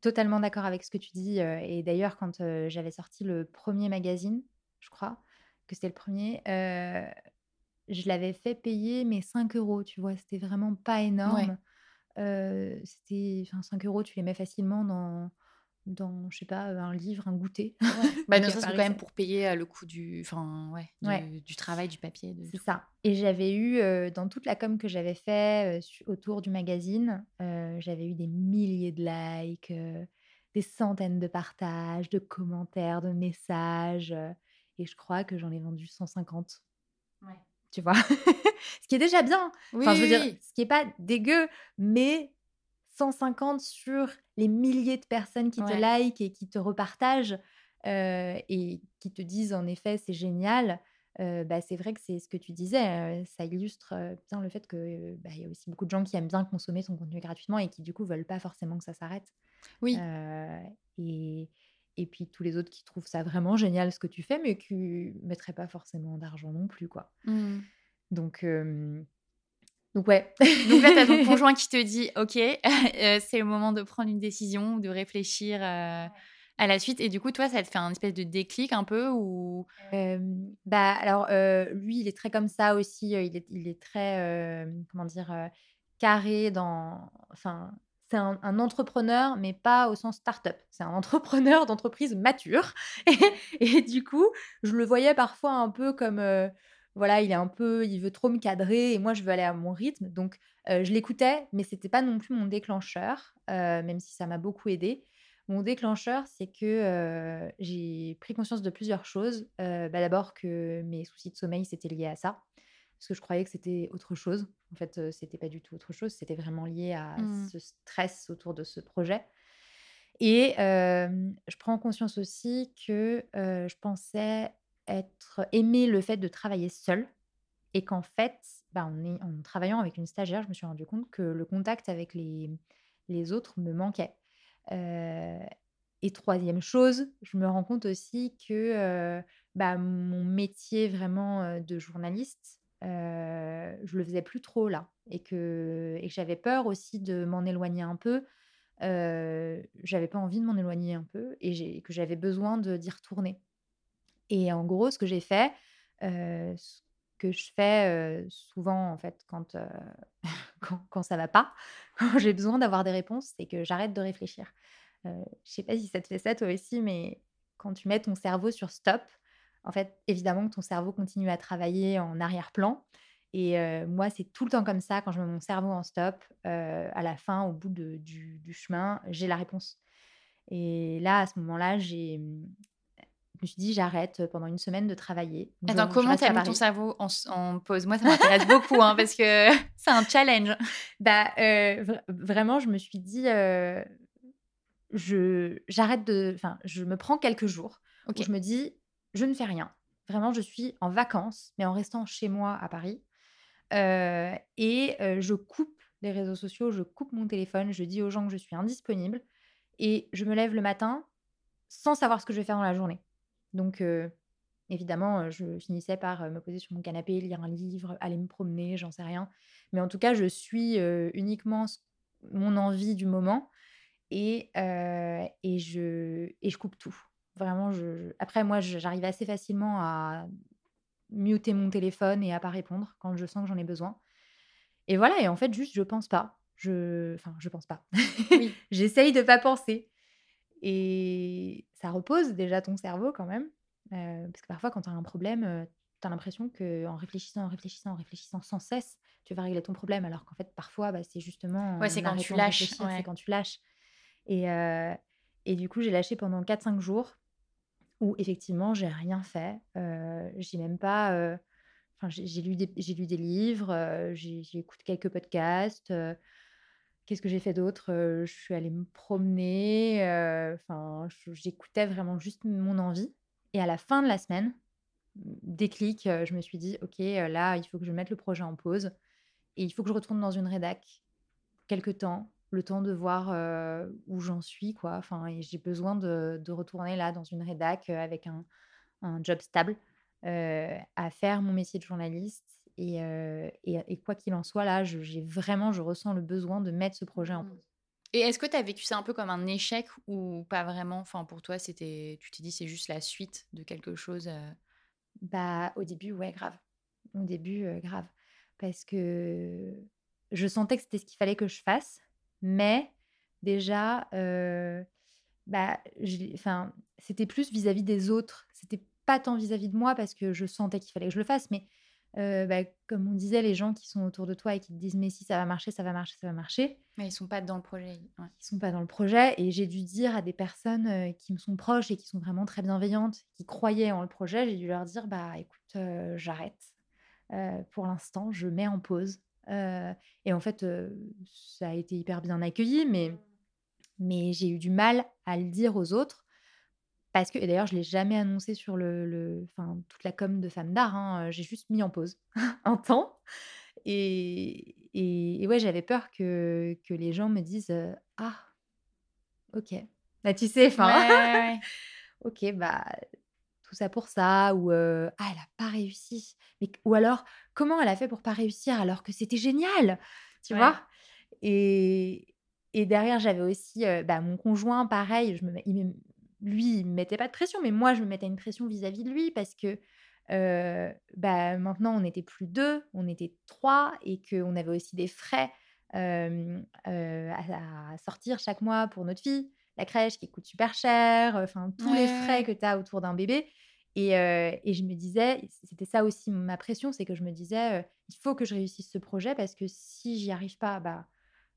Totalement d'accord avec ce que tu dis. et d'ailleurs, quand j'avais sorti le premier magazine, je crois que c'était le premier, je l'avais fait payer mes 5 euros, tu vois. C'était vraiment pas énorme. c'était, enfin, 5 euros, tu les mets facilement dans dans, je sais pas, un livre, un goûter. Bah, non, ça, c'est quand même pour payer le coût du, enfin, ouais, du, travail, du papier. C'est ça. Et j'avais eu, dans toute la com que j'avais fait autour du magazine, j'avais eu des milliers de likes, des centaines de partages, de commentaires, de messages. et je crois que j'en ai vendu 150. Ouais. Tu vois? Ce qui est déjà bien. enfin, je veux dire, ce qui est pas dégueu, mais 150 sur les milliers de personnes qui te like et qui te repartagent et qui te disent en effet c'est génial, bah, c'est vrai que c'est ce que tu disais, ça illustre bien le fait qu'il bah, y a aussi beaucoup de gens qui aiment bien consommer ton contenu gratuitement et qui du coup veulent pas forcément que ça s'arrête. Oui. et, et puis tous les autres qui trouvent ça vraiment génial ce que tu fais, mais qui ne mettraient pas forcément d'argent non plus. quoi. Mmh. Donc, donc ouais. Donc là, tu as ton conjoint qui te dit, OK, euh, c'est le moment de prendre une décision, de réfléchir euh, à la suite. Et du coup, toi, ça te fait un espèce de déclic un peu ou? Bah alors, euh, lui, il est très comme ça aussi. Il est, il est très, comment dire, carré dans... Enfin, c'est un, entrepreneur, mais pas au sens start-up. C'est un entrepreneur d'entreprise mature. Et, et, du coup, je le voyais parfois un peu comme voilà, il est un peu, il veut trop me cadrer et moi je veux aller à mon rythme. Donc je l'écoutais, mais c'était pas non plus mon déclencheur, même si ça m'a beaucoup aidé. Mon déclencheur, c'est que j'ai pris conscience de plusieurs choses. Bah, d'abord que mes soucis de sommeil c'était lié à ça, parce que je croyais que c'était autre chose. En fait, c'était pas du tout autre chose. C'était vraiment lié à mmh. ce stress autour de ce projet. Et je prends conscience aussi que je pensais être aimer le fait de travailler seul et qu'en fait, bah, en, en, travaillant avec une stagiaire, je me suis rendu compte que le contact avec les, les autres me manquait. et troisième chose, je me rends compte aussi que bah, mon métier vraiment de journaliste, je le faisais plus trop là et que, et que j'avais peur aussi de m'en éloigner un peu. j'avais pas envie de m'en éloigner un peu et que j'avais besoin d'y retourner. Et en gros, ce que j'ai fait, ce que je fais souvent en fait quand, quand, quand, ça va pas, quand j'ai besoin d'avoir des réponses, c'est que j'arrête de réfléchir. je sais pas si ça te fait ça toi aussi, mais quand tu mets ton cerveau sur stop, en fait, évidemment que ton cerveau continue à travailler en arrière-plan. Et moi, c'est tout le temps comme ça. Quand je mets mon cerveau en stop, à la fin, au bout du, chemin, j'ai la réponse. Et là, à ce moment-là, j'ai mmh, je me suis dit, j'arrête pendant une semaine de travailler. Attends, comment tu as mis ton cerveau en, pause? Moi, ça m'intéresse beaucoup hein, parce que c'est un challenge. Bah, euh, vraiment, je me suis dit, euh, je j'arrête de. Enfin, je me prends quelques jours. Où je me dis, je ne fais rien. Vraiment, je suis en vacances, mais en restant chez moi à Paris. Euh, et je coupe les réseaux sociaux, je coupe mon téléphone, je dis aux gens que je suis indisponible et je me lève le matin sans savoir ce que je vais faire dans la journée. Donc, euh, évidemment, je finissais par me poser sur mon canapé, lire un livre, aller me promener, j'en sais rien. Mais en tout cas, je suis uniquement mon envie du moment et, et, je, et je coupe tout. Vraiment, je... après, moi, j'arrive assez facilement à muter mon téléphone et à pas répondre quand je sens que j'en ai besoin. Et voilà, et en fait, juste, je pense pas. Je... Enfin, je pense pas. Oui. J'essaye de pas penser. Et ça repose déjà ton cerveau quand même. parce que parfois, quand tu as un problème, tu as l'impression qu'en réfléchissant, en réfléchissant, en réfléchissant sans cesse, tu vas régler ton problème. Alors qu'en fait, parfois, bah, c'est justement. Ouais, c'est quand tu lâches. C'est quand tu lâches. Et, et du coup, j'ai lâché pendant 4-5 jours où effectivement, j'ai rien fait. Euh, j'ai même pas. Enfin, j'ai lu, des, lu des livres, j'ai écouté quelques podcasts. Qu'est-ce que j'ai fait d'autre? Je suis allée me promener. Enfin, j'écoutais vraiment juste mon envie. Et à la fin de la semaine, déclic, je me suis dit, OK, là, il faut que je mette le projet en pause. Et il faut que je retourne dans une rédac quelques temps le temps de voir où j'en suis, quoi. Enfin, j'ai besoin de, retourner là dans une rédac avec un, job stable, à faire mon métier de journaliste. Et, et, quoi qu'il en soit, là, j'ai vraiment, je ressens le besoin de mettre ce projet en mmh. pause. Et est-ce que tu as vécu ça un peu comme un échec ou pas vraiment? Enfin, pour toi, c'était, tu t'es dit, c'est juste la suite de quelque chose Bah, au début, ouais, grave. Au début, grave. Parce que je sentais que c'était ce qu'il fallait que je fasse. Mais déjà, bah, c'était plus vis-à-vis des autres. C'était pas tant vis-à-vis de moi parce que je sentais qu'il fallait que je le fasse, mais bah, comme on disait, les gens qui sont autour de toi et qui te disent mais si ça va marcher, ça va marcher, ça va marcher. Mais ils sont pas dans le projet. Ouais. Ils sont pas dans le projet et j'ai dû dire à des personnes qui me sont proches et qui sont vraiment très bienveillantes, qui croyaient en le projet, j'ai dû leur dire bah écoute, j'arrête. pour l'instant, je mets en pause et en fait, ça a été hyper bien accueilli, mais, mais j'ai eu du mal à le dire aux autres. Parce que, et d'ailleurs, je ne l'ai jamais annoncé sur le, le toute la com de Femme d'Art. Hein, j'ai juste mis en pause un temps. Et, et, ouais, j'avais peur que, que les gens me disent Ah, ok. Bah, tu sais, enfin. ok, bah, tout ça pour ça, ou ah, elle n'a pas réussi. Mais, ou alors, comment elle a fait pour pas réussir alors que c'était génial, tu vois? Et, et derrière, j'avais aussi bah, mon conjoint, pareil, je me, il lui, il me mettait pas de pression, mais moi, je me mettais une pression vis-à-vis de lui parce que bah, maintenant, on n'était plus deux, on était trois et qu'on avait aussi des frais à, sortir chaque mois pour notre fille la crèche qui coûte super cher, enfin tous les frais que tu as autour d'un bébé. Et, et, je me disais, c'était ça aussi ma pression, c'est que je me disais, il faut que je réussisse ce projet parce que si j'y arrive pas, bah,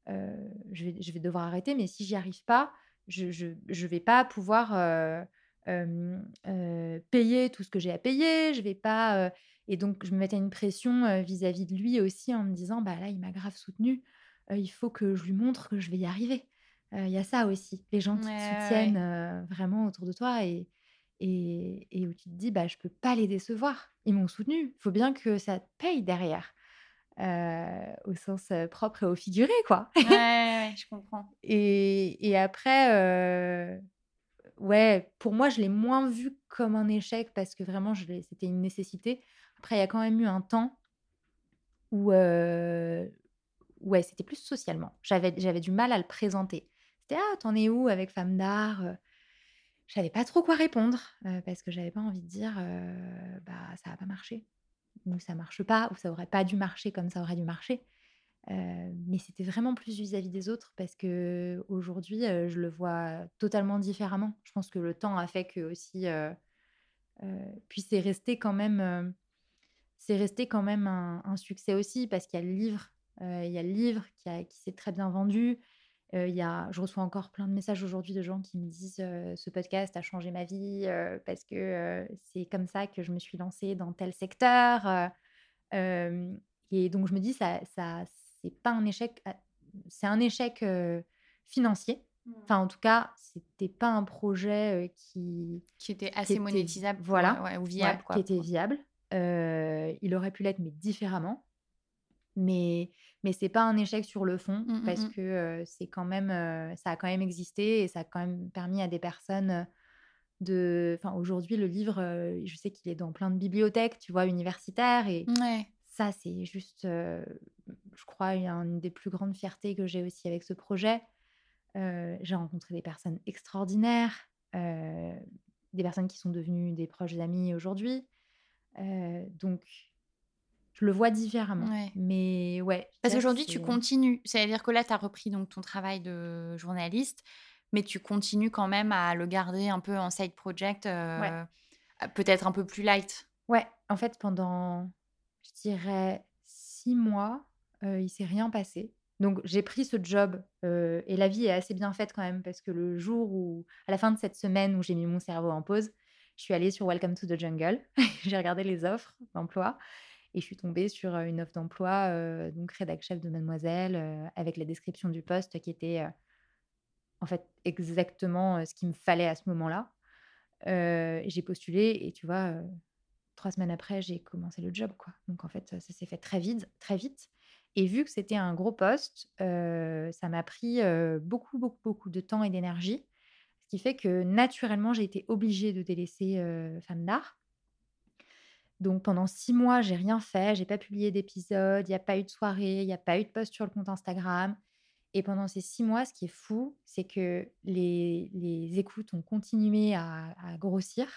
je, vais, je vais devoir arrêter. Mais si j'y arrive pas, je ne je, je vais pas pouvoir payer tout ce que j'ai à payer. Je vais pas. et donc, je me mettais une pression vis-à-vis de lui aussi en me disant, bah là, il m'a grave soutenu. il faut que je lui montre que je vais y arriver. Il y a ça aussi, les gens qui te soutiennent vraiment autour de toi et, et, et, où tu te dis, bah, je peux pas les décevoir. Ils m'ont soutenu. Il faut bien que ça te paye derrière. Au sens propre et au figuré, quoi. Ouais, je comprends. Et, et après, ouais, pour moi, je l'ai moins vu comme un échec parce que vraiment, c'était une nécessité. Après, il y a quand même eu un temps où, ouais, c'était plus socialement. J'avais, j'avais du mal à le présenter. «Ah, t'en es où avec Femme d'art?» Je savais pas trop quoi répondre, parce que j'avais pas envie de dire, «Bah, ça va pas marcher» ou «Ça marche pas» ou «Ça aurait pas dû marcher comme ça aurait dû marcher». mais c'était vraiment plus vis-à-vis des autres parce qu'aujourd'hui, je le vois totalement différemment. Je pense que le temps a fait que aussi, puis c'est resté quand même, c'est resté quand même un succès aussi parce qu'il y a le livre, il y a le livre qui qui s'est très bien vendu y a, je reçois encore plein de messages aujourd'hui de gens qui me disent ce podcast a changé ma vie parce que c'est comme ça que je me suis lancée dans tel secteur. et donc je me dis ça, ça c'est pas un échec, c'est un échec financier Enfin, en tout cas, c'était pas un projet euh, qui, Qui était qui assez était- monétisable, voilà, ouais, ou ouais, viable, quoi. qui était viable. Euh, il aurait pu l'être, mais différemment. Mais, mais c'est pas un échec sur le fond, Mm, mm, parce mm. que euh, c'est quand même, euh, ça a quand même existé et ça a quand même permis à des personnes de. Enfin, aujourd'hui, le livre, euh, je sais qu'il est dans plein de bibliothèques, tu vois, universitaires, et Ouais. ça, c'est juste, je crois, une des plus grandes fiertés que j'ai aussi avec ce projet. J'ai rencontré des personnes extraordinaires, des personnes qui sont devenues des proches amis aujourd'hui. Donc, je le vois différemment. Ouais. Mais ouais. Parce qu'aujourd'hui, tu continues. C'est-à-dire que là, tu as repris donc ton travail de journaliste, mais tu continues quand même à le garder un peu en side project, euh, peut-être un peu plus light. Ouais, en fait, pendant, je dirais, six mois, euh, il s'est rien passé. Donc, j'ai pris ce job euh, et la vie est assez bien faite quand même parce que le jour où, à la fin de cette semaine où j'ai mis mon cerveau en pause, je suis allée sur Welcome to the Jungle. j'ai regardé les offres d'emploi et je suis tombée sur une offre d'emploi, donc rédac chef de Mademoiselle, avec la description du poste qui était en fait exactement ce qu'il me fallait à ce moment-là. J'ai postulé et tu vois, trois semaines après, j'ai commencé le job, quoi. Donc en fait, ça s'est fait très vite, très vite. Et vu que c'était un gros poste, ça m'a pris beaucoup, beaucoup, beaucoup de temps et d'énergie. Ce qui fait que naturellement, j'ai été obligée de délaisser Femme d'art. Donc pendant six mois, j'ai rien fait, j'ai pas publié d'épisode, il n'y a pas eu de soirée, il n'y a pas eu de post sur le compte Instagram. Et pendant ces six mois, ce qui est fou, c'est que les, les écoutes ont continué à, à grossir.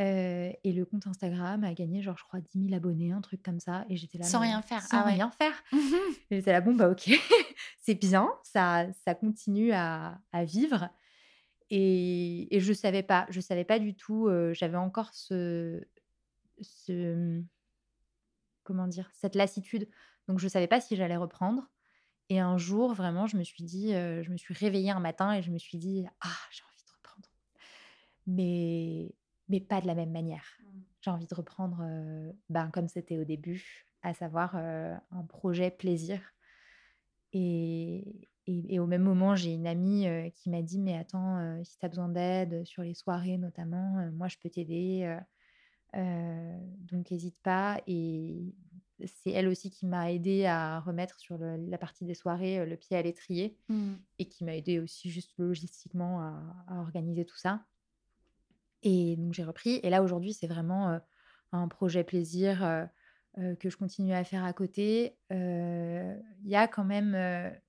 Euh, et le compte Instagram a gagné, genre, je crois, 10 000 abonnés, un truc comme ça. Et j'étais là. Sans mais rien faire. Sans Ah ouais. rien faire. Et j'étais là, bon, bah, ok, c'est bien, ça, ça continue à, à vivre. Et, et je savais pas, je savais pas du tout, euh, j'avais encore ce, ce, comment dire, cette lassitude. Donc, je savais pas si j'allais reprendre. Et un jour, vraiment, je me suis dit, euh, je me suis réveillée un matin et je me suis dit, ah, j'ai envie de reprendre. Mais, mais pas de la même manière. J'ai envie de reprendre euh, ben, comme c'était au début, à savoir euh, un projet plaisir. Et, et, et au même moment, j'ai une amie qui m'a dit, mais attends, si tu as besoin d'aide sur les soirées notamment, moi, je peux t'aider. Euh, donc, n'hésite pas. Et c'est elle aussi qui m'a aidé à remettre sur le- la partie des soirées le pied à l'étrier Mm. et qui m'a aidé aussi juste logistiquement à, à organiser tout ça. Et donc j'ai repris. Et là aujourd'hui, c'est vraiment euh, un projet plaisir euh, que je continue à faire à côté. Il y a quand même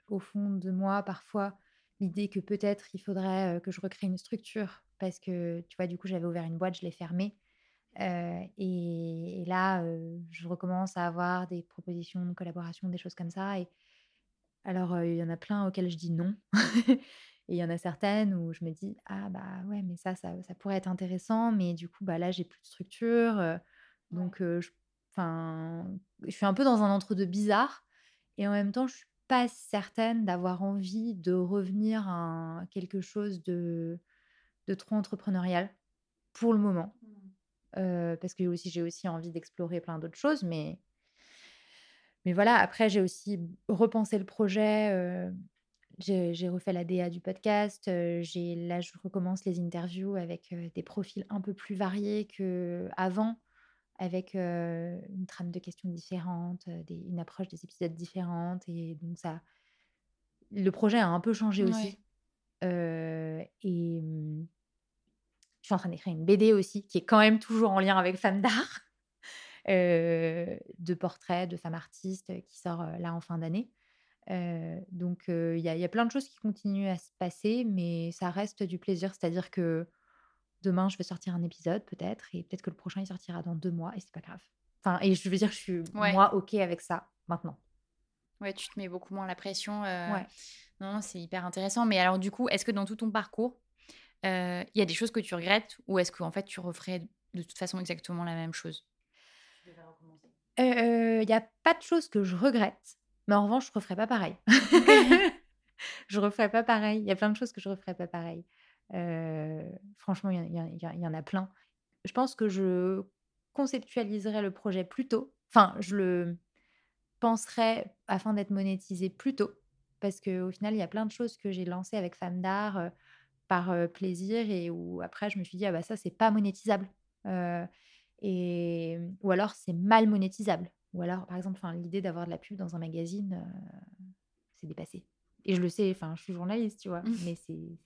au fond de moi parfois l'idée que peut-être il faudrait que je recrée une structure parce que tu vois, du coup, j'avais ouvert une boîte, je l'ai fermée. Euh, et, et là, euh, je recommence à avoir des propositions de collaboration, des choses comme ça. Et alors, euh, il y en a plein auxquels je dis non. Et il y en a certaines où je me dis, ah bah ouais, mais ça, ça, ça pourrait être intéressant, mais du coup, bah là, j'ai plus de structure. donc, je, je suis un peu dans un entre-deux bizarre. Et en même temps, je suis pas certaine d'avoir envie de revenir à quelque chose de, de trop entrepreneurial pour le moment. Euh, parce que aussi, j'ai aussi envie d'explorer plein d'autres choses, mais mais voilà, après, j'ai aussi repensé le projet. euh, j'ai refait la DA du podcast. euh, j'ai, là, je recommence les interviews avec des profils un peu plus variés qu'avant, avec une trame de questions différente, des- une approche des épisodes différente. Et donc, ça, le projet a un peu changé aussi. Et hum, je suis en train d'écrire une BD aussi, qui est quand même toujours en lien avec Femmes d'art, euh, de portraits de femmes artistes euh, qui sort euh, là en fin d'année. Euh, donc euh, il y, a- il y a plein de choses qui continuent à se passer, mais ça reste du plaisir. C'est-à-dire que demain, je vais sortir un épisode peut-être, et peut-être que le prochain, il sortira dans deux mois, et c'est pas grave. Enfin, et je veux dire, je suis Ouais. moi OK avec ça maintenant. Ouais, tu te mets beaucoup moins la pression. euh, Ouais. Non, c'est hyper intéressant. Mais alors, du coup, est-ce que dans tout ton parcours, euh, il y a des choses que tu regrettes ou est-ce qu'en fait, tu referais de toute façon exactement la même chose? Il n'y a pas de choses que je regrette, mais en revanche, je referai pas pareil. je referai pas pareil. Il y a plein de choses que je referai pas pareil. Euh, franchement, il y, y en- y a plein. Je pense que je conceptualiserai le projet plus tôt. Enfin, je le penserai afin d'être monétisé plus tôt. Parce qu'au final, il y a plein de choses que j'ai lancées avec Femme d'Art par plaisir et où après, je me suis dit, ah bah ça, c'est pas monétisable. et, ou alors, c'est mal monétisable. Ou alors, par exemple, l'idée d'avoir de la pub dans un magazine, c'est dépassé. Et je le sais, enfin, je suis journaliste, tu vois, mmh. mais c'est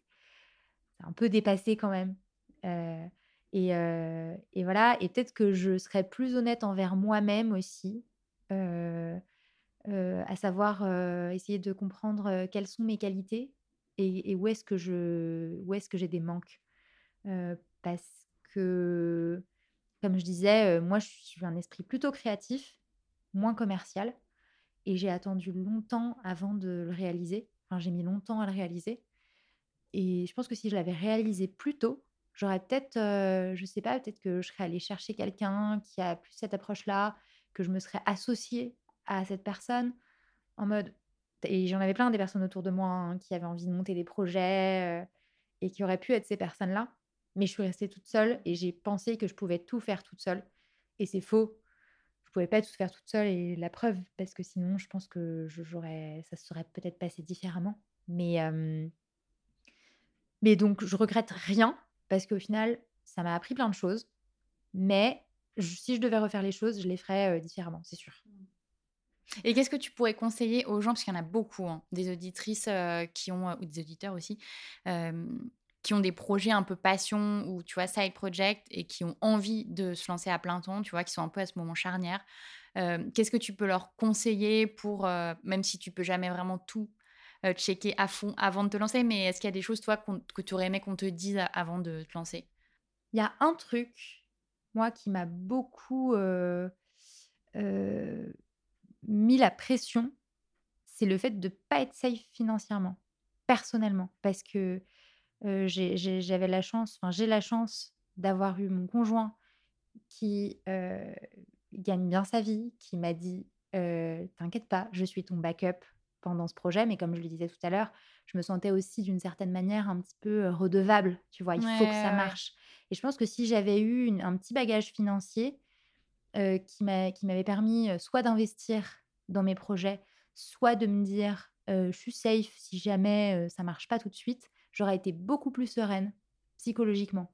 un peu dépassé quand même. et, et, voilà, et peut-être que je serais plus honnête envers moi-même aussi, à savoir essayer de comprendre quelles sont mes qualités et, où est-ce que je, où est-ce que j'ai des manques? parce que, comme je disais, moi, je suis un esprit plutôt créatif, moins commercial, et j'ai attendu longtemps avant de le réaliser. Enfin, j'ai mis longtemps à le réaliser. Et je pense que si je l'avais réalisé plus tôt, j'aurais peut-être, je je sais pas, peut-être que je serais allée chercher quelqu'un qui a plus cette approche-là, que je me serais associée à cette personne en mode et j'en avais plein des personnes autour de moi hein, qui avaient envie de monter des projets et qui auraient pu être ces personnes-là. Mais je suis restée toute seule et j'ai pensé que je pouvais tout faire toute seule. Et c'est faux. Je pouvais pas tout faire toute seule et la preuve, parce que sinon, je pense que j'aurais, ça se serait peut-être passé différemment. Mais, mais donc, je regrette rien parce qu'au final, ça m'a appris plein de choses. Mais si je devais refaire les choses, je les ferais différemment, c'est sûr. Et qu'est-ce que tu pourrais conseiller aux gens, parce qu'il y en a beaucoup, hein, des auditrices qui ont, ou des auditeurs aussi, qui ont des projets un peu passion ou tu vois side project et qui ont envie de se lancer à plein temps, tu vois, qui sont un peu à ce moment charnière. Qu'est-ce que tu peux leur conseiller pour, même si tu peux jamais vraiment tout checker à fond avant de te lancer, mais est-ce qu'il y a des choses toi que tu aurais aimé qu'on te dise avant de te lancer? Il y a un truc, moi, qui m'a beaucoup mis la pression, c'est le fait de ne pas être safe financièrement, personnellement. Parce que j'avais la chance, enfin j'ai la chance d'avoir eu mon conjoint qui gagne bien sa vie, qui m'a dit T'inquiète pas, je suis ton backup pendant ce projet. Mais comme je le disais tout à l'heure, je me sentais aussi d'une certaine manière un petit peu redevable. Tu vois, il faut que ça marche. Et je pense que si j'avais eu un petit bagage financier, qui m'avait permis soit d'investir dans mes projets, soit de me dire je suis safe si jamais ça marche pas tout de suite, j'aurais été beaucoup plus sereine psychologiquement.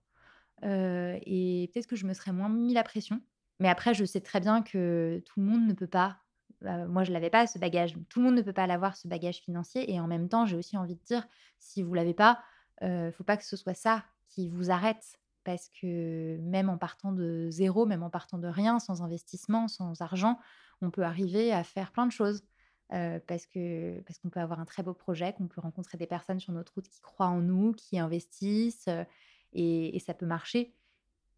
et peut-être que je me serais moins mis la pression. Mais après, je sais très bien que tout le monde ne peut pas. Bah, moi, je l'avais pas ce bagage. Tout le monde ne peut pas l'avoir ce bagage financier. Et en même temps, j'ai aussi envie de dire, si vous l'avez pas, ne faut pas que ce soit ça qui vous arrête parce que même en partant de zéro, même en partant de rien, sans investissement, sans argent, on peut arriver à faire plein de choses. parce que parce qu'on peut avoir un très beau projet, qu'on peut rencontrer des personnes sur notre route qui croient en nous, qui investissent, et, ça peut marcher.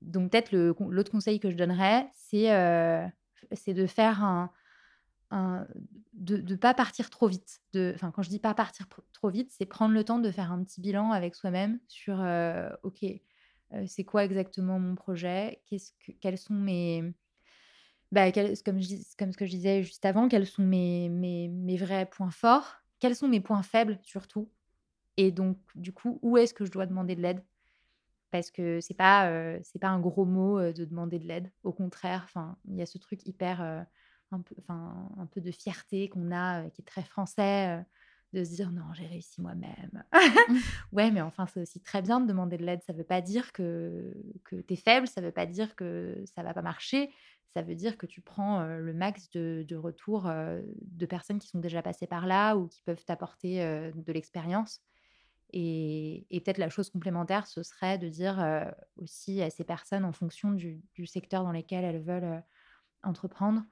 Donc peut-être l'autre conseil que je donnerais, c'est c'est de faire de ne pas partir trop vite. Enfin, quand je dis pas partir trop vite, c'est prendre le temps de faire un petit bilan avec soi-même sur, ok, c'est quoi exactement mon projet? Qu'est-ce que, Quels sont mes. Bah, comme, comme ce que je disais juste avant, quels sont mes, mes, mes vrais points forts? Quels sont mes points faibles surtout? Et donc, du coup, où est-ce que je dois demander de l'aide? Parce que c'est pas, c'est pas un gros mot de demander de l'aide. Au contraire, il y a ce truc hyper. un, un peu de fierté qu'on a, qui est très français de se dire non, j'ai réussi moi-même. ouais, mais enfin, c'est aussi très bien de demander de l'aide. Ça ne veut pas dire que, que tu es faible, ça ne veut pas dire que ça va pas marcher. Ça veut dire que tu prends le max de, de retours de personnes qui sont déjà passées par là ou qui peuvent t'apporter de l'expérience. Et, et peut-être la chose complémentaire, ce serait de dire aussi à ces personnes, en fonction du, du secteur dans lequel elles veulent entreprendre,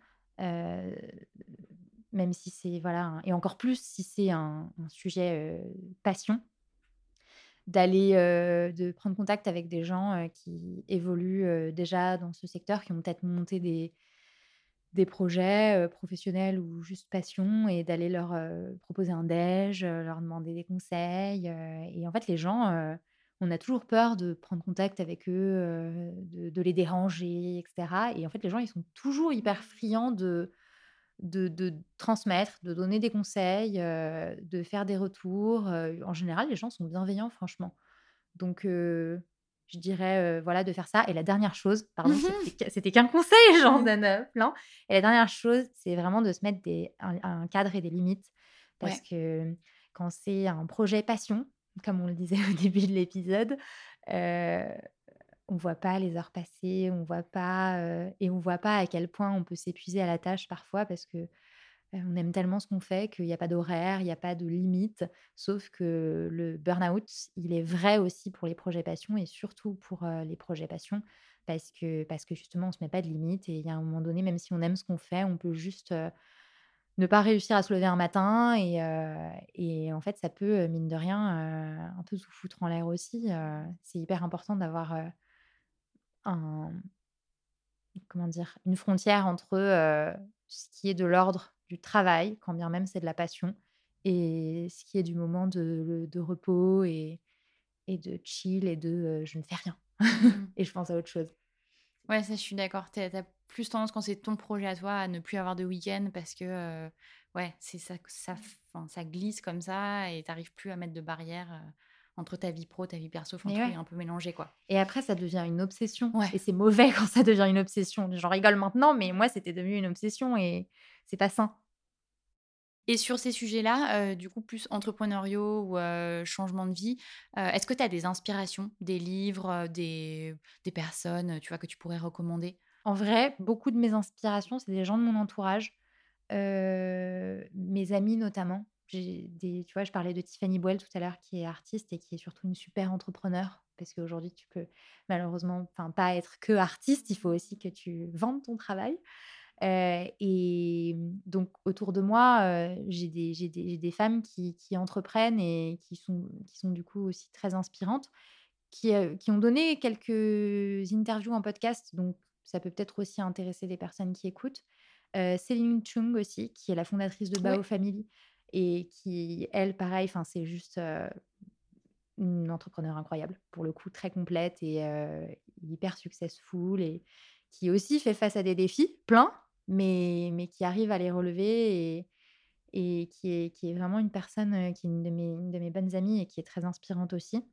même si c'est voilà et encore plus si c'est un, sujet passion d'aller de prendre contact avec des gens qui évoluent déjà dans ce secteur qui ont peut-être monté des des projets professionnels ou juste passion et d'aller leur proposer un déj, leur demander des conseils et en fait les gens on a toujours peur de prendre contact avec eux, de, de, les déranger, etc. Et en fait, les gens, ils sont toujours hyper friands de, de, transmettre, de donner des conseils, de faire des retours. en général, les gens sont bienveillants, franchement. Donc, je dirais, voilà, de faire ça. Et la dernière chose, pardon, c'était qu'un conseil, j'en donne plein. Et la dernière chose, c'est vraiment de se mettre des, un, cadre et des limites. Parce que quand c'est un projet passion, comme on le disait au début de l'épisode, on voit pas les heures passer, on voit pas et on voit pas à quel point on peut s'épuiser à la tâche parfois parce que on aime tellement ce qu'on fait qu'il n'y a pas d'horaire, il n'y a pas de limite. Sauf que le burn-out, il est vrai aussi pour les projets passion et surtout pour les projets passion parce que, parce que justement, on ne se met pas de limite et il y a un moment donné, même si on aime ce qu'on fait, on peut juste ne pas réussir à se lever un matin et, et en fait, ça peut, mine de rien, un peu tout foutre en l'air aussi. c'est hyper important d'avoir un, comment dire, une frontière entre ce qui est de l'ordre du travail, quand bien même c'est de la passion, et ce qui est du moment de, de repos et, et de chill et de je ne fais rien mmh. et je pense à autre chose. Ouais, ça, je suis d'accord. Tu as, plus tendance, quand c'est ton projet à toi, à ne plus avoir de week-end parce que, ouais, c'est ça, ça, ça glisse comme ça et tu n'arrives plus à mettre de barrière entre ta vie pro, ta vie perso, enfin, est un peu mélangé, quoi. Et après, ça devient une obsession. Et c'est mauvais quand ça devient une obsession. J'en rigole maintenant, mais moi, c'était devenu une obsession et c'est pas sain. Et sur ces sujets-là, du coup, plus entrepreneuriaux ou changement de vie, est-ce que tu as des inspirations, des livres, des, des, personnes, tu vois, que tu pourrais recommander? En vrai, beaucoup de mes inspirations, c'est des gens de mon entourage, mes amis notamment. Des, tu vois, je parlais de Tiffany Boyle tout à l'heure, qui est artiste et qui est surtout une super entrepreneur. Parce qu'aujourd'hui, tu peux malheureusement pas être que artiste, il faut aussi que tu vendes ton travail et donc, autour de moi, j'ai des, des, des, femmes qui, qui, entreprennent et qui sont, qui sont du coup aussi très inspirantes, qui, qui ont donné quelques interviews en podcast. Donc, ça peut peut-être aussi intéresser des personnes qui écoutent. Céline Chung aussi, qui est la fondatrice de Bao Family et qui, elle, pareil, c'est juste une entrepreneur incroyable, pour le coup, très complète et hyper successful et qui aussi fait face à des défis, plein, mais, mais qui arrive à les relever et, et qui, est, qui est vraiment une personne qui est une de, mes, de mes bonnes amies et qui est très inspirante aussi.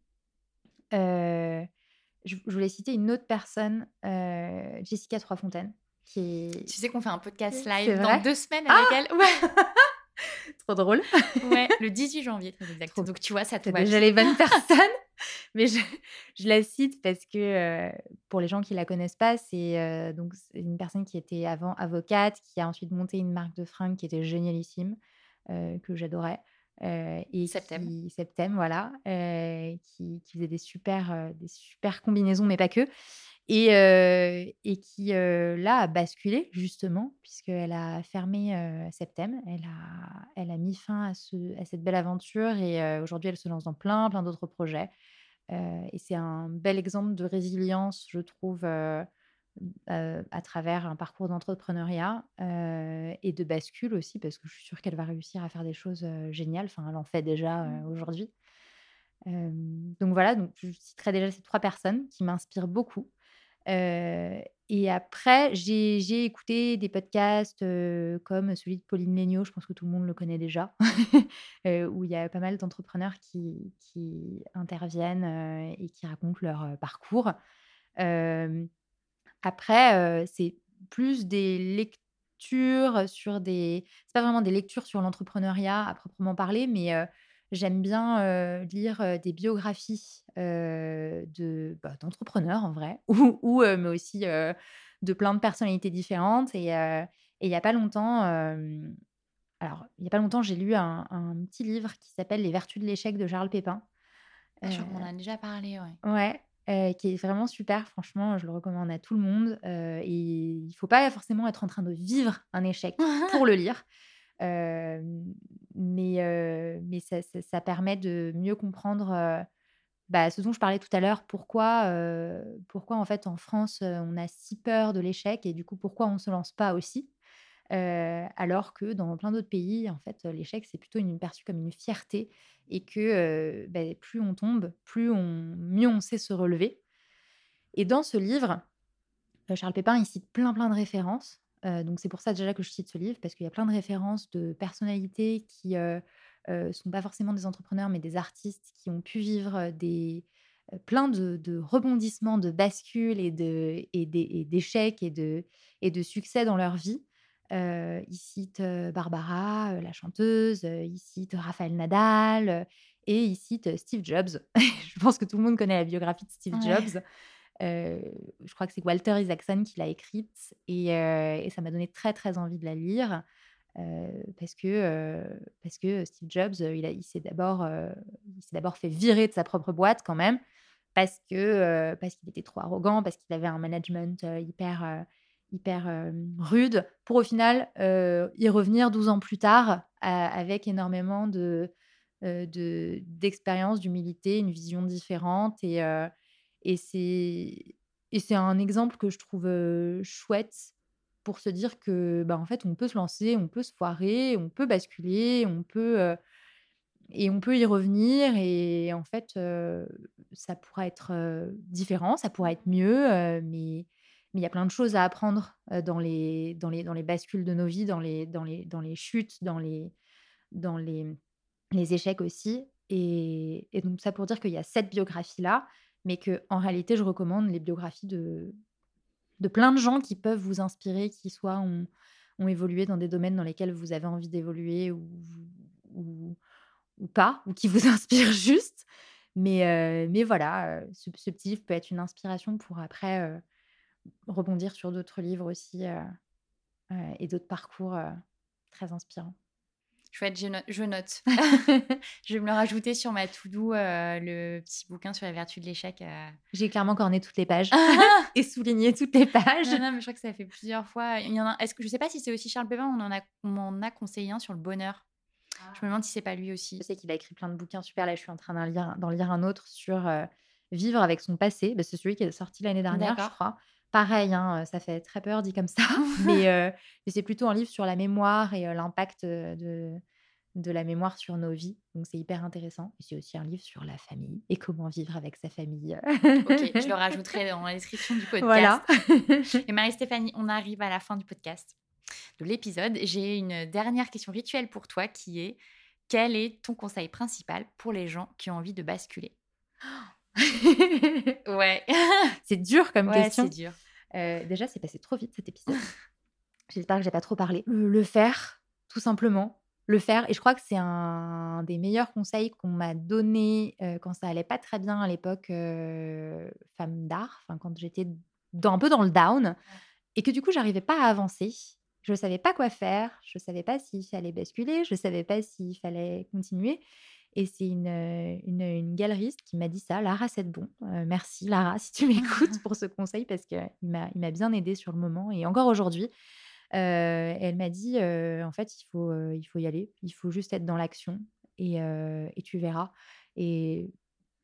je, voulais citer une autre personne, Jessica Troisfontaine. Qui Tu sais qu'on fait un podcast live dans deux semaines avec ah elle? Ouais. Trop drôle. ouais, le 18 janvier, exact. Donc tu vois, ça te déjà les bonnes personnes. Mais je, la cite parce que pour les gens qui la connaissent pas, c'est donc une personne qui était avant avocate, qui a ensuite monté une marque de fringues qui était génialissime, que j'adorais. et Septem. Qui, Septem, voilà, qui, qui, faisait des super, des super combinaisons, mais pas que. Et, et qui, là, a basculé, justement, puisqu'elle a fermé Septem. Elle a, elle a mis fin à, ce, à cette belle aventure et aujourd'hui, elle se lance dans plein, plein d'autres projets. et c'est un bel exemple de résilience, je trouve, à travers un parcours d'entrepreneuriat et de bascule aussi, parce que je suis sûre qu'elle va réussir à faire des choses géniales. Enfin, elle en fait déjà mmh. aujourd'hui. donc voilà, donc je citerai déjà ces trois personnes qui m'inspirent beaucoup et après, j'ai écouté des podcasts comme celui de Pauline Léniaud, je pense que tout le monde le connaît déjà, où il y a pas mal d'entrepreneurs qui, qui, interviennent et qui racontent leur parcours. après, c'est plus des lectures sur des. C'est pas vraiment des lectures sur l'entrepreneuriat à proprement parler, mais J'aime bien lire des biographies de bah, d'entrepreneurs en vrai, ou, ou mais aussi de plein de personnalités différentes. Et il n'y a pas longtemps, alors il y a pas longtemps, j'ai lu un, petit livre qui s'appelle Les Vertus de l'échec de Charles Pépin. Ah, on en a déjà parlé, ouais. Ouais, qui est vraiment super. Franchement, je le recommande à tout le monde. et il faut pas forcément être en train de vivre un échec pour le lire mais mais ça, permet de mieux comprendre bah, ce dont je parlais tout à l'heure. Pourquoi, pourquoi, en fait, en France, on a si peur de l'échec et du coup, pourquoi on ne se lance pas aussi alors que dans plein d'autres pays, en fait, l'échec, c'est plutôt une, perçu comme une fierté et que bah, plus on tombe, plus on, mieux on sait se relever. Et dans ce livre, Charles Pépin, il cite plein, plein de références donc c'est pour ça déjà que je cite ce livre, parce qu'il y a plein de références de personnalités qui ne sont pas forcément des entrepreneurs, mais des artistes qui ont pu vivre des, plein de, rebondissements, de bascules et, d'échecs et, de, et de succès dans leur vie. Euh, il cite euh, Barbara, euh, la chanteuse, euh, il cite Raphaël Nadal euh, et il cite euh, Steve Jobs. je pense que tout le monde connaît la biographie de Steve Ouais. Jobs. Je crois que c'est Walter Isaacson qui l'a écrite et, ça m'a donné très très envie de la lire parce que parce que Steve Jobs il, a- il s'est d'abord d'abord fait virer de sa propre boîte quand même parce que parce qu'il était trop arrogant parce qu'il avait un management hyper hyper rude pour au final y revenir 12 ans plus tard avec énormément de de d'expérience d'humilité une vision différente et et c'est un exemple que je trouve chouette pour se dire que bah, en fait on peut se lancer on peut se foirer on peut basculer on peut et on peut y revenir et en fait, ça pourra être, différent, ça pourra être mieux, mais mais il y a plein de choses à apprendre, dans les dans les dans les bascules de nos vies, dans les dans les dans les chutes, dans les dans les les échecs aussi et et donc ça pour dire qu'il y a cette biographie-là, mais qu'en réalité, je recommande les biographies de de plein de gens qui peuvent vous inspirer, qui soit ont évolué dans des domaines dans lesquels vous avez envie d'évoluer ou ou pas, ou qui vous inspirent juste. Mais, heu, mais voilà, heu, ce petit livre peut être une inspiration pour après, heu, rebondir sur d'autres livres aussi, et d'autres parcours, très inspirants. Chouette, je note. Je, note. je vais me le rajouter sur ma to-do, euh, le petit bouquin sur la vertu de l'échec. euh. J'ai clairement corné toutes les pages et souligné toutes les pages. Non, non, mais je crois que ça fait plusieurs fois. Il y en a. Est-ce que je sais pas si c'est aussi Charles Pépin On en a, on m'en a conseillé un sur le bonheur. Je me demande si c'est pas lui aussi. Je sais qu'il a écrit plein de bouquins super. Là, je suis en train d'en lire, un autre sur euh, vivre avec son passé. Bah, c'est celui qui est sorti l'année dernière, je crois. Pareil, hein, ça fait très peur dit comme ça, mais, euh, mais c'est plutôt un livre sur la mémoire et l'impact de, de la mémoire sur nos vies. Donc c'est hyper intéressant. Et c'est aussi un livre sur la famille et comment vivre avec sa famille. Ok, je le rajouterai dans la description du podcast. Voilà. Et Marie-Stéphanie, on arrive à la fin du podcast, de l'épisode. J'ai une dernière question rituelle pour toi qui est quel est ton conseil principal pour les gens qui ont envie de basculer? Ouais. c'est dur comme ouais, question. c'est dur. Euh, déjà, c'est passé trop vite cet épisode. J'espère que j'ai pas trop parlé. Euh, le faire, tout simplement. Le faire. Et je crois que c'est un des meilleurs conseils qu'on m'a donné euh, quand ça allait pas très bien à l'époque euh, femme d'art, enfin quand j'étais dans, un peu dans le down, et que du coup j'arrivais pas à avancer. Je savais pas quoi faire. Je savais pas s'il fallait basculer. Je savais pas s'il fallait continuer. Et c'est une, une, une galeriste qui m'a dit ça, Lara Sedbon. Euh, merci Lara, si tu m'écoutes pour ce conseil, parce qu'il m'a bien aidé sur le moment et encore aujourd'hui. Euh, elle m'a dit, euh, en fait, il faut, il faut y aller, il faut juste être dans l'action et, et tu verras. Et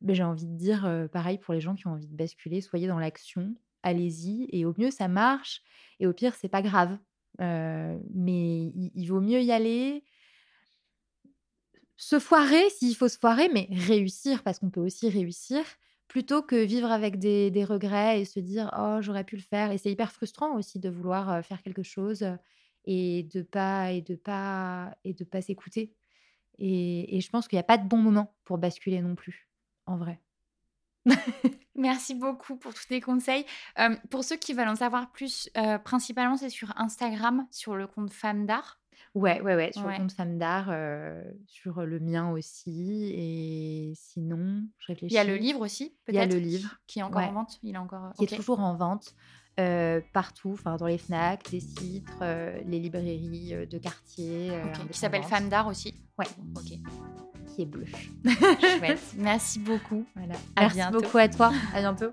ben, j'ai envie de dire, pareil pour les gens qui ont envie de basculer, soyez dans l'action, allez-y. Et au mieux, ça marche. Et au pire, c'est pas grave. Mais il, il vaut mieux y aller se foirer s'il faut se foirer, mais réussir, parce qu'on peut aussi réussir, plutôt que vivre avec des, des regrets et se dire oh j'aurais pu le faire. Et c'est hyper frustrant aussi de vouloir faire quelque chose et de pas et de pas et de pas s'écouter. Et, je pense qu'il n'y a pas de bon moment pour basculer non plus, en vrai. Merci beaucoup pour tous tes conseils. Pour ceux qui veulent en savoir plus, principalement c'est sur Instagram, sur le compte Femme d'Art. Ouais, ouais, ouais, sur Ouais. le compte Femme d'Art, euh, sur le mien aussi. Et sinon, je Il réfléchis. y a le livre aussi, Il y a peut-être le livre. Qui est encore Ouais. en vente? Il est encore. qui est toujours en vente euh, partout, enfin dans les Fnac, les citres, euh, les librairies de quartier. Qui s'appelle Femme d'Art aussi? Ouais. Ok. Qui est bleu. Chouette. Merci beaucoup. Voilà. À Merci bientôt. beaucoup à toi. À bientôt.